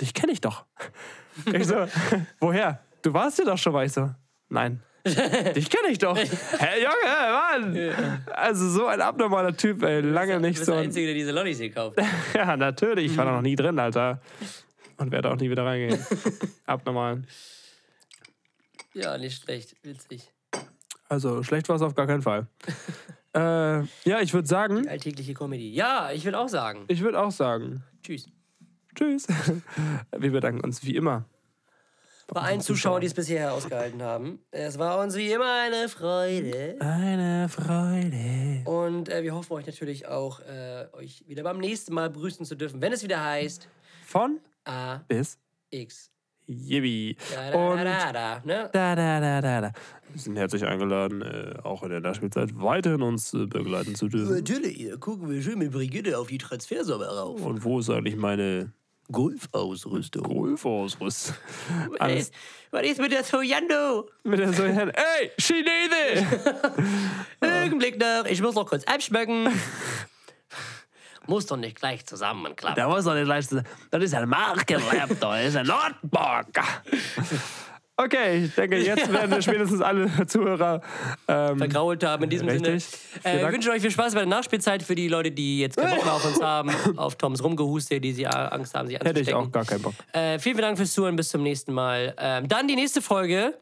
dich kenne ich doch. Ich so, [LAUGHS] woher? Du warst hier doch schon mal. Ich so, nein. Dich kenne ich doch. [LAUGHS] Hä, Junge, Mann. Also so ein abnormaler Typ, ey. Lange Du nicht bist so. der ein- Einzige, der diese Lollis hier kauft. [LAUGHS] Ja, natürlich. Ich war da noch nie drin, Alter. Und werde auch nie wieder reingehen. [LAUGHS] Abnormal. Ja, nicht schlecht. Witzig. Also schlecht war es auf gar keinen Fall. äh, ja, ich würde sagen, Alltägliche Comedy. Ja, ich würde auch sagen. ich würde auch sagen, Tschüss. tschüss. Wir bedanken uns wie immer. Bei allen Zuschauern, die es bisher ausgehalten haben. Es war uns wie immer eine Freude. Eine Freude. Und äh, wir hoffen euch natürlich auch, äh, euch wieder beim nächsten Mal begrüßen zu dürfen, wenn es wieder heißt Von AX. bis Yibi. Da, da, Und da, da, da, ne? da, da, da, da, da. Wir sind herzlich eingeladen, äh, auch in der Nachspielzeit weiterhin uns äh, begleiten zu dürfen. Natürlich, da gucken wir schön mit Brigitte auf die Transfersommer rauf. Und wo ist eigentlich meine Golfausrüstung. Golfausrüstung? Was Alles ist, was ist mit der Soyando? mit der so [LAUGHS] Ey, Chinese! [LAUGHS] Augenblick noch, ich muss noch kurz abschmecken. [LAUGHS] muss doch nicht gleich zusammenklappen. Da muss doch nicht leisten. Das ist ein Markenrap, das ist ein Nordbock. Okay, ich denke, jetzt werden wir spätestens alle [LAUGHS] Zuhörer. Ähm, vergrault haben. In diesem Richtig. Sinne. Äh, wir wünschen euch viel Spaß bei der Nachspielzeit für die Leute, die jetzt keinen Bock mehr auf uns [LAUGHS] haben, auf Toms Rumgehuste, die sie äh, Angst haben, sich hätte ich anzustecken. auch gar keinen Bock. Äh, vielen, vielen Dank fürs Zuhören. Bis zum nächsten Mal. Ähm, dann die nächste Folge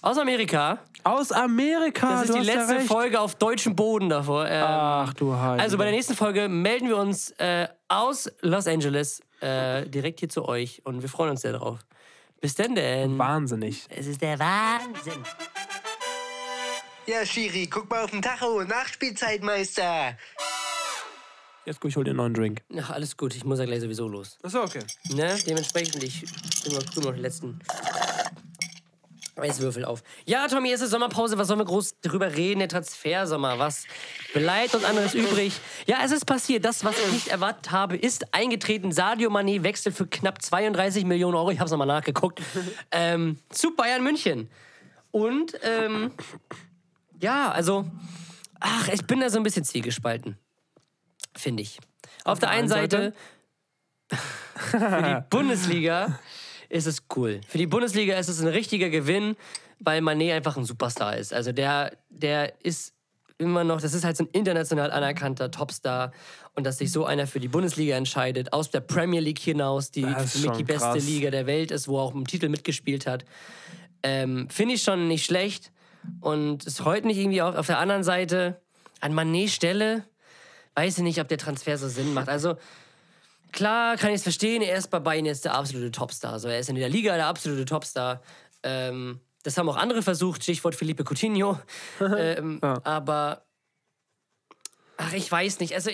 aus Amerika. Aus Amerika, Das ist die ja letzte recht. Folge auf deutschem Boden davor. Ähm, Ach du Heilige. also bei der nächsten Folge melden wir uns äh, aus Los Angeles äh, direkt hier zu euch und wir freuen uns sehr drauf. Bis denn denn. Wahnsinnig. Es ist der Wahnsinn. Ja, Schiri, guck mal auf den Tacho. Nachspielzeitmeister. Jetzt guck, ich hol dir einen neuen Drink. Ach, alles gut, ich muss ja gleich sowieso los. Achso, okay. Ne? Dementsprechend, ich bin noch, tu noch die letzten Eiswürfel auf. Ja, Tommy, es ist Sommerpause. Was sollen wir groß drüber reden? Der Transfersommer. Was, Bleibt uns anderes übrig. Ja, es ist passiert. Das, was ich nicht erwartet habe, ist eingetreten. Sadio Mané wechselt für knapp 32 Millionen Euro. Ich habe es nochmal nachgeguckt. [LAUGHS] ähm, zu Bayern München. Und ähm, ja, also, ach, ich bin da so ein bisschen zielgespalten. Finde ich. Auf, der einen Seite, [LAUGHS] für die Bundesliga [LAUGHS] ist es cool. Für die Bundesliga ist es ein richtiger Gewinn, weil Mané einfach ein Superstar ist. Also der, der ist immer noch, das ist halt so ein international anerkannter Topstar und dass sich so einer für die Bundesliga entscheidet, aus der Premier League hinaus, die für mich die beste krass. Liga der Welt ist, wo er auch im Titel mitgespielt hat, ähm, finde ich schon nicht schlecht und ist heute nicht irgendwie auf, auf der anderen Seite an Mané Stelle, weiß ich nicht, ob der Transfer so Sinn macht. Also klar kann ich es verstehen, er ist bei Bayern jetzt der absolute Topstar. Also er ist in der Liga der absolute Topstar. Ähm, das haben auch andere versucht, Stichwort Felipe Coutinho. [LAUGHS] ähm, Aber, ach, ich weiß nicht. Also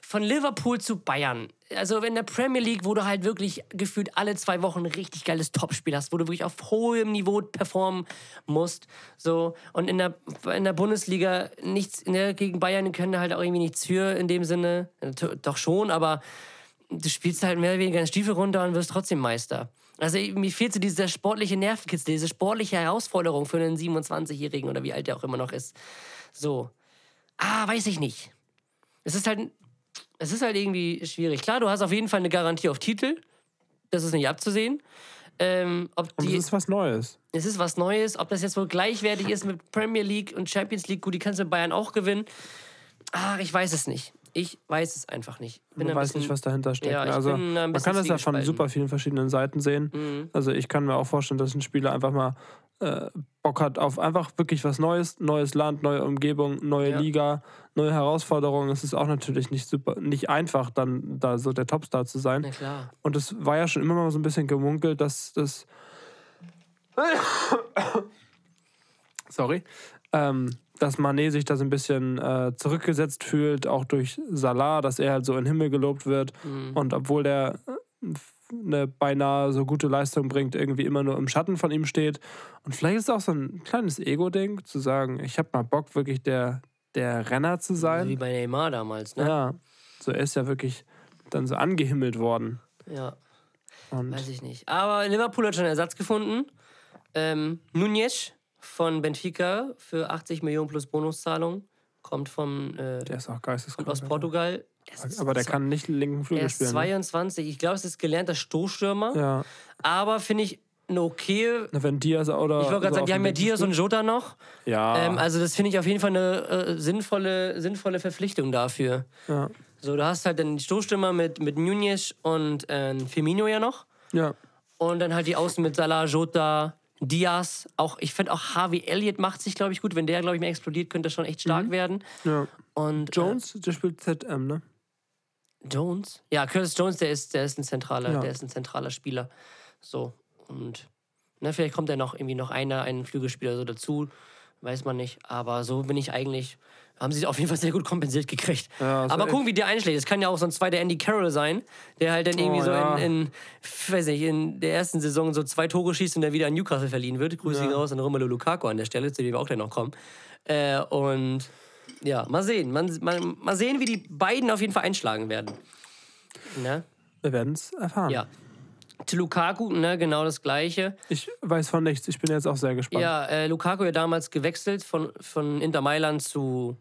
von Liverpool zu Bayern. Also in der Premier League, wo du halt wirklich gefühlt alle zwei Wochen ein richtig geiles Topspiel hast, wo du wirklich auf hohem Niveau performen musst. So. Und in der, in der Bundesliga nichts, ne, gegen Bayern können halt auch irgendwie nichts für in dem Sinne. Äh, Doch schon, aber du spielst halt mehr oder weniger den Stiefel runter und wirst trotzdem Meister. Also mir fehlt so dieser sportliche Nervenkitzel, diese sportliche Herausforderung für einen 27-Jährigen oder wie alt der auch immer noch ist. So. Ah, weiß ich nicht. Es ist halt, es ist halt irgendwie schwierig. Klar, du hast auf jeden Fall eine Garantie auf Titel. Das ist nicht abzusehen. Ähm, ob Und die, das ist was Neues. es ist was Neues. Ob das jetzt wohl gleichwertig ist mit Premier League und Champions League, gut, die kannst du in Bayern auch gewinnen. Ach, ich weiß es nicht. Ich weiß es einfach nicht. Bin Man weiß bisschen- nicht, was dahinter steckt. Ja, ich also, man kann das ja von. Mhm. super vielen verschiedenen Seiten sehen. Also ich kann mir auch vorstellen, dass ein Spieler einfach mal äh, Bock hat auf einfach wirklich was Neues, neues Land, neue Umgebung, neue Ja. Liga, neue Herausforderungen. Es ist auch natürlich nicht super, nicht einfach, dann da so der Topstar zu sein. Und es war ja schon immer mal so ein bisschen gemunkelt, dass das. [COUGHS] Sorry. Ähm, dass Manet sich da so ein bisschen äh, zurückgesetzt fühlt, auch durch Salah, dass er halt so in den Himmel gelobt wird. Und obwohl der äh, eine beinahe so gute Leistung bringt, irgendwie immer nur im Schatten von ihm steht. Und vielleicht ist es auch so ein kleines Ego-Ding, zu sagen, ich habe mal Bock, wirklich der, der Renner zu sein. wie bei Neymar damals, ne? ja. So, er ist ja wirklich dann so angehimmelt worden. Ja. Und Weiß ich nicht. Aber Liverpool hat schon Ersatz gefunden. Ähm, Nunez von Benfica für 80 Millionen plus Bonuszahlung. Kommt vom, äh, der ist auch geisteskrank. aus Portugal. Ist- Aber der kann nicht linken Er Flügel ist spielen. Ne? 22. Ich glaube, es ist gelernter Stoßstürmer. Ja. Aber finde ich eine okay. Na, wenn Diaz oder. Ich wollte gerade sagen, die haben ja Diaz und Jota noch. Ja. Ähm, also, das finde ich auf jeden Fall eine äh, sinnvolle, sinnvolle Verpflichtung dafür. ja. So, du hast halt den Stoßstürmer mit, mit Nunez und äh, Firmino ja noch. ja. Und dann halt die Außen mit Salah, Jota, Diaz. Auch, ich finde auch Harvey Elliott macht sich, glaube ich, gut. Wenn der, glaube ich, mehr explodiert, könnte das schon echt stark werden. ja. Und Jones, der spielt ZM, ne? Äh, Jones? Ja, Curtis Jones, der ist, der ist ein zentraler, Ja. der ist ein zentraler Spieler. So. Und ne, vielleicht kommt ja noch irgendwie noch einer, ein Flügelspieler so dazu. Weiß man nicht. Aber so bin ich eigentlich. Haben sie auf jeden Fall sehr gut kompensiert gekriegt. Ja, Aber safe. gucken, wie der einschlägt. Es kann ja auch so ein zweiter Andy Carroll sein, der halt dann irgendwie Oh, so ja. in, in, weiß nicht, in der ersten Saison so zwei Tore schießt und dann wieder an Newcastle verliehen wird. Grüße Ja. ihn raus an Romelu Lukaku an der Stelle, zu dem wir auch gleich noch kommen. Äh, und ja, mal sehen. Man, man, mal sehen, wie die beiden auf jeden Fall einschlagen werden. Ne? Wir werden es erfahren. Ja. Zu Lukaku, ne, genau das Gleiche. Ich weiß von nichts. Ich bin jetzt auch sehr gespannt. Ja, äh, Lukaku ja damals gewechselt von, von Inter Mailand zu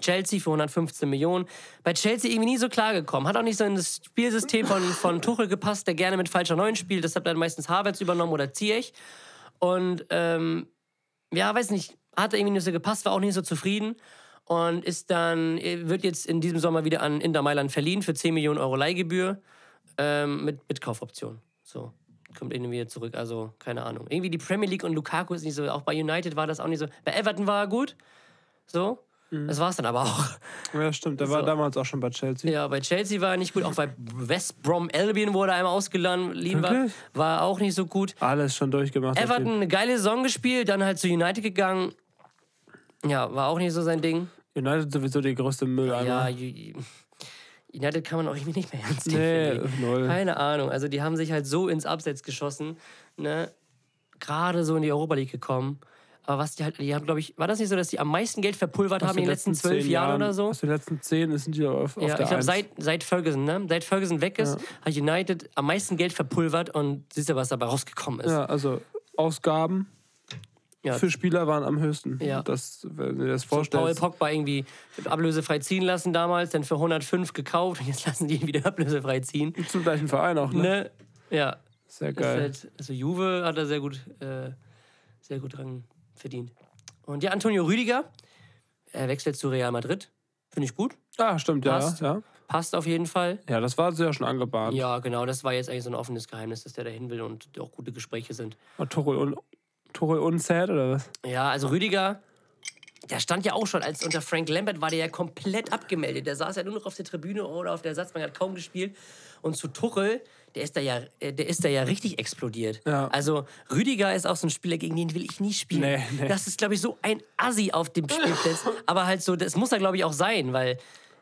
Chelsea für 115 Millionen. Bei Chelsea irgendwie nie so klar gekommen. Hat auch nicht so in das Spielsystem von, von Tuchel gepasst, der gerne mit falscher Neun spielt. Das hat dann meistens Havertz übernommen oder Ziyech. Und ähm, ja, weiß nicht, hat irgendwie nicht so gepasst, war auch nicht so zufrieden. Und ist dann, äh, wird jetzt in diesem Sommer wieder an Inter Mailand verliehen für 10 Millionen Euro Leihgebühr ähm, mit, mit Kaufoption. So. Kommt irgendwie wieder zurück, also keine Ahnung. Irgendwie die Premier League und Lukaku ist nicht so, auch bei United war das auch nicht so. Bei Everton war er gut, so. Das war es dann aber auch. Ja, stimmt. Der war So. damals auch schon bei Chelsea. Ja, bei Chelsea war er nicht gut, auch bei West Brom Albion, wo er einmal ausgeliehen war, Wirklich? war er auch nicht so gut. Alles schon durchgemacht. Everton eine geile Saison gespielt, dann halt zu United gegangen. Ja, war auch nicht so sein Ding. United sowieso die größte Ja, Mülleimer. Ju- United kann man auch irgendwie nicht mehr ernst nehmen. Nee, null. Keine Ahnung. Also die haben sich halt so ins Abseits geschossen. Ne? Gerade so in die Europa League gekommen. Aber was die halt, die haben, glaube ich, war das nicht so, dass die am meisten Geld verpulvert haben in den letzten zwölf zehn Jahren oder so? Aus den letzten zehn sind die auf, auf Ja, der ich glaube, seit, seit Ferguson, ne? Seit Ferguson weg ist, hat United am meisten Geld verpulvert und siehst du, was dabei rausgekommen ist. Ja, also Ausgaben Ja. für Spieler waren am höchsten. Ja. Das, wenn du dir das So Paul vorstellst. Pogba irgendwie ablösefrei ziehen lassen damals, dann für 105 gekauft und jetzt lassen die ihn wieder [LAUGHS] ablösefrei ziehen. Zum gleichen Verein auch, ne? Ne? Ja. Sehr geil. halt, also Juve hat er sehr gut, äh, sehr gut dran verdient. Und ja, Antonio Rüdiger, er wechselt zu Real Madrid. Finde ich gut. Ah, stimmt, ja, Passt. ja. Passt auf jeden Fall. Ja, das war sehr schon angebahnt. Ja, genau. Das war jetzt eigentlich so ein offenes Geheimnis, dass der dahin will und auch gute Gespräche sind. War Torre un Torre unsad oder was? Ja, also Rüdiger, der stand ja auch schon, als unter Frank Lambert war der ja komplett abgemeldet. Der saß ja nur noch auf der Tribüne oder auf der Ersatzbank, hat kaum gespielt. Und zu Tuchel, der ist da ja, äh, der ist da ja richtig explodiert. Ja. Also Rüdiger ist auch so ein Spieler, gegen den will ich nie spielen. Nee, nee. Das ist, glaube ich, so ein Assi auf dem Spielplatz. [LAUGHS] Aber halt so, das muss er, glaube ich, auch sein, weil,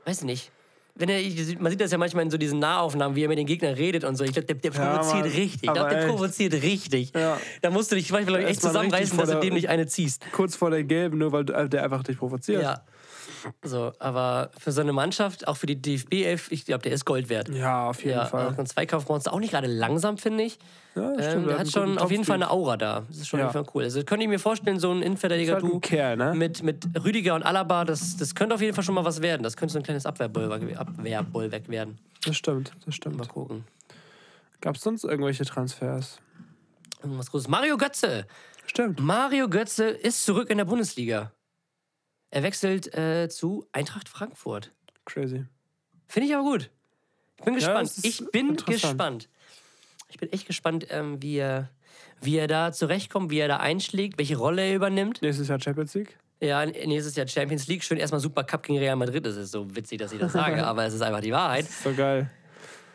weiß nicht. Wenn er, man sieht das ja manchmal in so diesen Nahaufnahmen, wie er mit den Gegnern redet und so. Ich glaube, der, der Ja, provoziert Mann. richtig. Ich glaube, der echt. provoziert richtig. Ja. Da musst du dich manchmal, ich, echt zusammenreißen, dass du dem nicht eine ziehst. Kurz vor der Gelben, nur weil der einfach dich provoziert. Ja. So, aber für so eine Mannschaft, auch für die DFB 11, ich glaube, der ist Gold wert. Ja, auf jeden Ja, Fall. auch ein Zweikampfmonster, auch nicht gerade langsam, finde ich. Ja, Ähm, stimmt, der hat schon auf jeden Fall eine. Aura da. Das ist schon Ja. auf jeden Fall cool. Also könnte ich mir vorstellen, so ein Innenverteidiger halt ein Kerl, ne? mit, mit Rüdiger und Alaba, das, das könnte auf jeden Fall schon mal was werden. Das könnte so ein kleines Abwehrbollwerk Abwehrbollwerk werden. Das stimmt, das Mal stimmt. gucken. Gab es sonst irgendwelche Transfers? Irgendwas Großes. Mario Götze. Stimmt. Mario Götze ist zurück in der Bundesliga. Er wechselt äh, zu Eintracht Frankfurt. Crazy. Finde ich aber gut. Ich bin gespannt. es ist ich bin gespannt. Ich bin echt gespannt, ähm, wie, er, wie er da zurechtkommt, wie er da einschlägt, welche Rolle er übernimmt. Nächstes Jahr Champions League? Ja, nächstes Jahr Champions League. Schön erstmal Super Cup gegen Real Madrid. Das ist so witzig, dass ich das sage, [LAUGHS] aber es ist einfach die Wahrheit. So geil.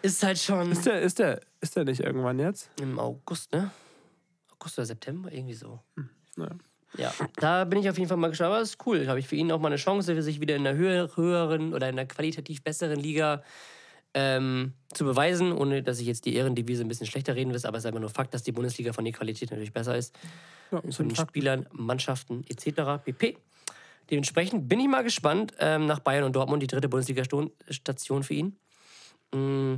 Ist halt schon Ist der, ist der, ist der nicht irgendwann jetzt? im August, ne? August oder September, irgendwie so. Ja. Ja, da bin ich auf jeden Fall mal gespannt. Aber das ist cool. Habe ich für ihn auch mal eine Chance, sich wieder in einer höher, höheren oder in einer qualitativ besseren Liga ähm, zu beweisen, ohne dass ich jetzt die Ehrendivise ein bisschen schlechter reden will. Aber es ist einfach nur Fakt, dass die Bundesliga von der Qualität natürlich besser ist. Ja, Von den Spielern, Mannschaften etc. pp. Dementsprechend bin ich mal gespannt ähm, nach Bayern und Dortmund, die dritte Bundesliga-Station für ihn. Mm,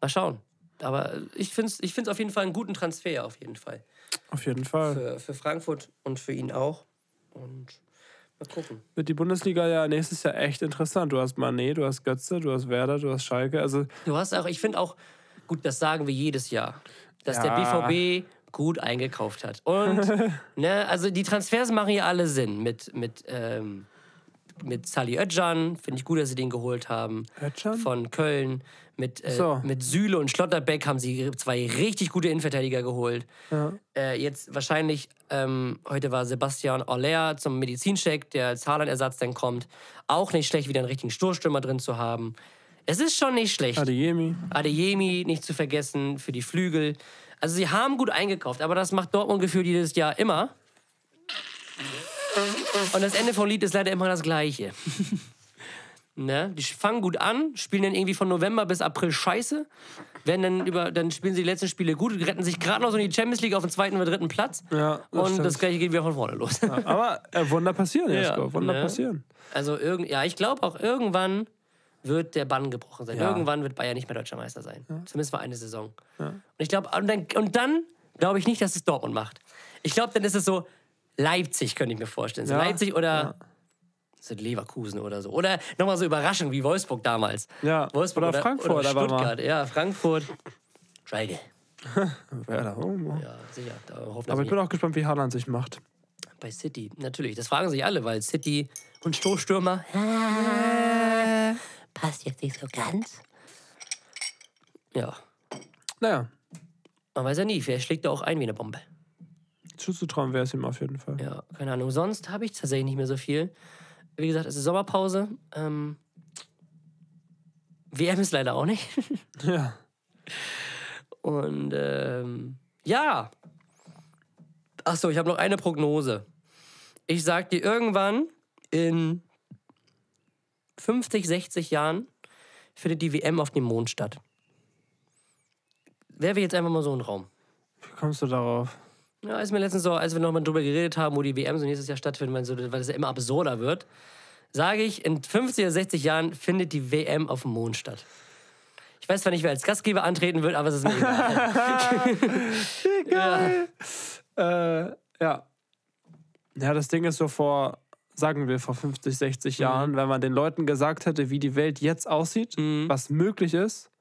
mal schauen. Aber ich finde es ich find's auf jeden Fall einen guten Transfer, auf jeden Fall Auf jeden Fall. für, für Frankfurt und für ihn auch. Und mal gucken. Wird die Bundesliga ja nächstes Jahr echt interessant. Du hast Manet, du hast Götze, du hast Werder, du hast Schalke. Also Du hast auch, ich finde auch, gut, das sagen wir jedes Jahr, dass Ja. der BVB gut eingekauft hat. Und, [LAUGHS] ne, also die Transfers machen ja alle Sinn. Mit, mit, ähm, mit Sali Özcan, finde ich gut, dass sie den geholt haben. Özcan? Von Köln. Mit, äh, So. mit Süle und Schlotterbeck haben sie zwei richtig gute Innenverteidiger geholt. Ja. Äh, jetzt wahrscheinlich, ähm, heute war Sebastian Aller zum Medizincheck, der als Haaland-Ersatz dann kommt. Auch nicht schlecht, wieder einen richtigen Stoßstürmer drin zu haben. Es ist schon nicht schlecht. Adeyemi. Adeyemi nicht zu vergessen für die Flügel. Also sie haben gut eingekauft, aber das macht Dortmund gefühlt jedes Jahr immer. Und das Ende vom Lied ist leider immer das gleiche. [LAUGHS] ne? Die fangen gut an, spielen dann irgendwie von November bis April scheiße. Werden dann, über, dann spielen sie die letzten Spiele gut, retten sich gerade noch so in die Champions League auf den zweiten oder dritten Platz. Ja, das und stimmt. das gleiche geht wieder von vorne los. Aber äh, Wunder passieren, Jesko. Wunder ne? passieren. Also irgend, ja, ich glaube auch irgendwann wird der Bann gebrochen sein. Ja. Irgendwann wird Bayern nicht mehr deutscher Meister sein. Zumindest für eine Saison. Und ich glaube, und dann, und dann glaube ich nicht, dass es Dortmund macht. Ich glaube, dann ist es so Leipzig, könnte ich mir vorstellen. So Ja. Leipzig oder so Leverkusen oder so. Oder nochmal so Überraschung wie Wolfsburg damals. Ja, Wolfsburg oder Frankfurt, oder. Stuttgart. Ja, Frankfurt. Schalke. [LAUGHS] Werder. Ja, sicher. Da Aber ich bin auch gespannt, wie Haaland sich macht. bei City. Natürlich, das fragen sich alle, weil City und Stoßstürmer äh, passt jetzt nicht so ganz. Ja, Naja, man weiß ja nie, vielleicht schlägt er auch ein wie eine Bombe. Zuzutrauen wäre es ihm auf jeden Fall. Ja, keine Ahnung. Sonst habe ich tatsächlich nicht mehr so viel. Wie gesagt, es ist Sommerpause. Ähm, WM ist leider auch nicht. [LAUGHS] Ja. Und ähm, ja. Achso, ich habe noch eine Prognose. Ich sag dir, irgendwann in 50, 60 Jahren findet die WM auf dem Mond statt. Wer wäre jetzt einfach mal so ein Raum? Wie kommst du darauf? Ja, ist mir letztens so, als wir nochmal drüber geredet haben, wo die WM so nächstes Jahr stattfinden, weil, so, weil es ja immer absurder wird, sage ich, in 50 oder 60 Jahren findet die WM auf dem Mond statt. Ich weiß zwar nicht, wer als Gastgeber antreten wird, aber es ist mir egal. [LAUGHS] Äh, ja. Ja, das Ding ist so vor, sagen wir, vor 50, 60 Jahren, wenn man den Leuten gesagt hätte, wie die Welt jetzt aussieht, was möglich ist,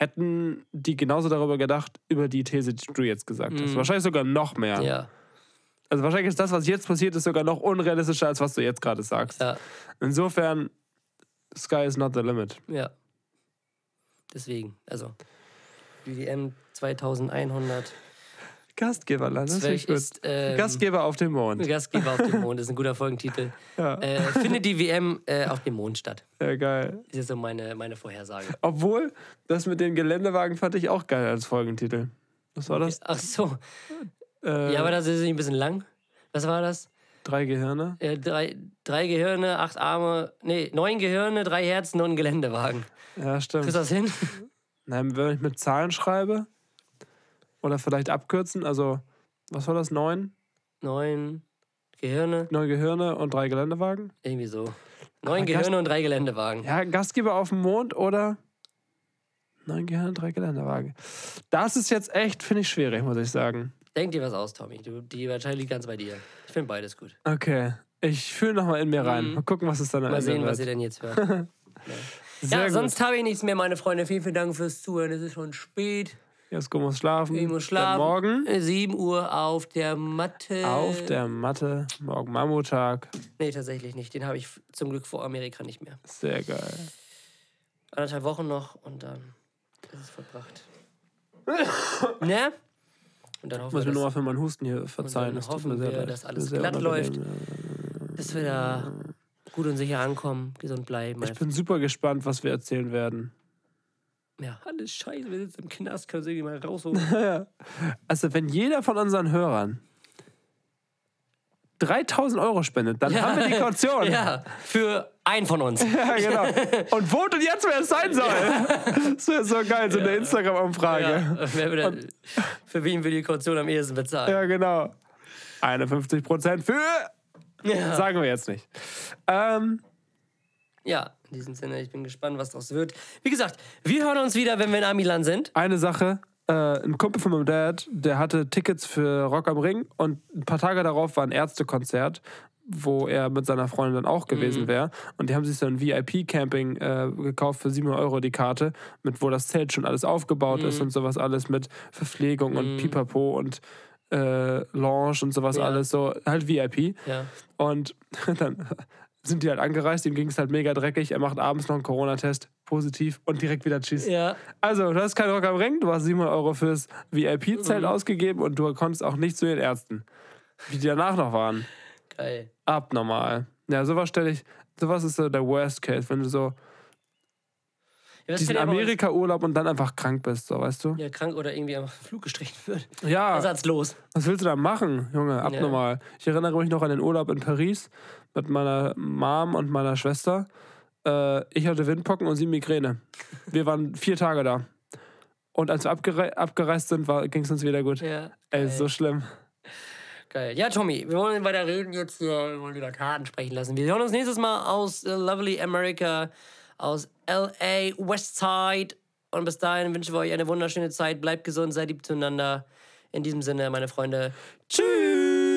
hätten die genauso darüber gedacht, über die These, die du jetzt gesagt hast. Wahrscheinlich sogar noch mehr. ja, Also wahrscheinlich ist das, was jetzt passiert, ist sogar noch unrealistischer, als was du jetzt gerade sagst. ja, Insofern, sky is not the limit. ja. Deswegen, also, WM 2100. Gastgeberland, das Zwölf ist gut. ist, ähm, Gastgeber auf dem Mond. [LAUGHS] Gastgeber auf dem Mond, ist ein guter Folgentitel. [LAUGHS] Ja. Äh, findet die WM äh, auf dem Mond statt. Ja, geil. Das ist so meine, meine Vorhersage. Obwohl, das mit den Geländewagen fand ich auch geil als Folgentitel. Was war das? Ach so. Äh, Ja, aber das ist nicht ein bisschen lang. Was war das? drei Gehirne. Äh, drei, drei Gehirne, acht Arme, nee, neun Gehirne, drei Herzen und ein Geländewagen. Ja, stimmt. Kriegst du das hin? [LAUGHS] Nein, wenn ich mit Zahlen schreibe oder vielleicht abkürzen, also was war das? Neun? Neun Gehirne, Neun Gehirne und drei Geländewagen? irgendwie so. Neun Aber Gehirne Gast- und drei Geländewagen. Ja, Gastgeber auf dem Mond oder neun Gehirne, drei Geländewagen. Das ist jetzt echt, finde ich, schwierig, muss ich sagen. Denk dir was aus, Tommy. Du, die Entscheidung liegt ganz bei dir. Ich finde beides gut. Okay. Ich fühle nochmal in mir rein. Mal gucken, was es dann Mal sehen, was ihr wird. denn jetzt hört. [LAUGHS] Ja, gut. sonst habe ich nichts mehr, meine Freunde. Vielen, vielen Dank fürs Zuhören. Es ist schon spät. Jesko muss schlafen. Ich muss schlafen. Dann morgen Äh, 7 Uhr auf der Matte. auf der Matte. Morgen Mammutag. Nee, tatsächlich nicht. Den habe ich zum Glück vor Amerika nicht mehr. Sehr geil. Anderthalb Wochen noch und dann ist es vollbracht. [LAUGHS] ne? Und dann hoffen Muss wir, mir nur mal dass, für meinen Husten hier verzeihen. Das tut hoffen mir sehr wir, leid. dass alles glatt läuft, dass wir da gut und sicher ankommen, gesund bleiben. Ich bin super gespannt, was wir erzählen werden. Ja, alles scheiße, wir sitzen im Knast, können sie mal rausholen. [LAUGHS] Also, wenn jeder von unseren Hörern 3000 Euro spendet, dann haben wir die Kaution. [LAUGHS] ja, für einen von uns. [LAUGHS] Ja, genau. Und votet jetzt, wer es sein soll. Das wäre so geil, so eine Instagram-Umfrage. Ja, für wen wir die Kaution am ehesten bezahlen. Ja, genau. 51 Prozent für. Ja. Sagen wir jetzt nicht. Ähm, ja, in diesem Sinne, ich bin gespannt, was daraus wird. Wie gesagt, wir hören uns wieder, wenn wir in Amiland sind. eine Sache. Äh, ein Kumpel von meinem Dad, der hatte Tickets für Rock am Ring und ein paar Tage darauf war ein Ärztekonzert, wo er mit seiner Freundin dann auch gewesen wäre. Und die haben sich so ein VIP-Camping äh, gekauft für 700 Euro die Karte, mit wo das Zelt schon alles aufgebaut ist und sowas alles mit Verpflegung und Pipapo und äh, Lounge und sowas Ja. alles, so halt VIP. Ja. Und [LAUGHS] dann sind die halt angereist, ihm ging es halt mega dreckig. Er macht abends noch einen Corona-Test, positiv und direkt wieder Tschüss. Ja. Also, du hast keinen Rock am Ring, du hast 700 Euro fürs VIP-Zelt Mhm. ausgegeben und du konntest auch nicht zu den Ärzten. Wie die danach noch waren. Geil. Abnormal. Ja, sowas stelle ich, sowas ist so der Worst Case, wenn du so Ja, diesen ja Amerika-Urlaub und dann einfach krank bist, so, weißt du? Ja, krank oder irgendwie am Flug gestrichen wird. Ja, Ersatzlos. was willst du da machen, Junge? Abnormal. Ich erinnere mich noch an den Urlaub in Paris mit meiner Mom und meiner Schwester. Äh, ich hatte Windpocken und sie Migräne. Wir waren vier Tage da. Und als wir abgere abgereist sind, ging es uns wieder gut. Ja. Ey, so schlimm. Geil. Ja, Tommy, wir wollen weiter reden jetzt hier. Wir wollen wieder Karten sprechen lassen. Wir hören uns nächstes Mal aus äh, Lovely America, aus LA, Westside. Und bis dahin wünschen wir euch eine wunderschöne Zeit. Bleibt gesund, seid lieb zueinander. In diesem Sinne, meine Freunde. Tschüss.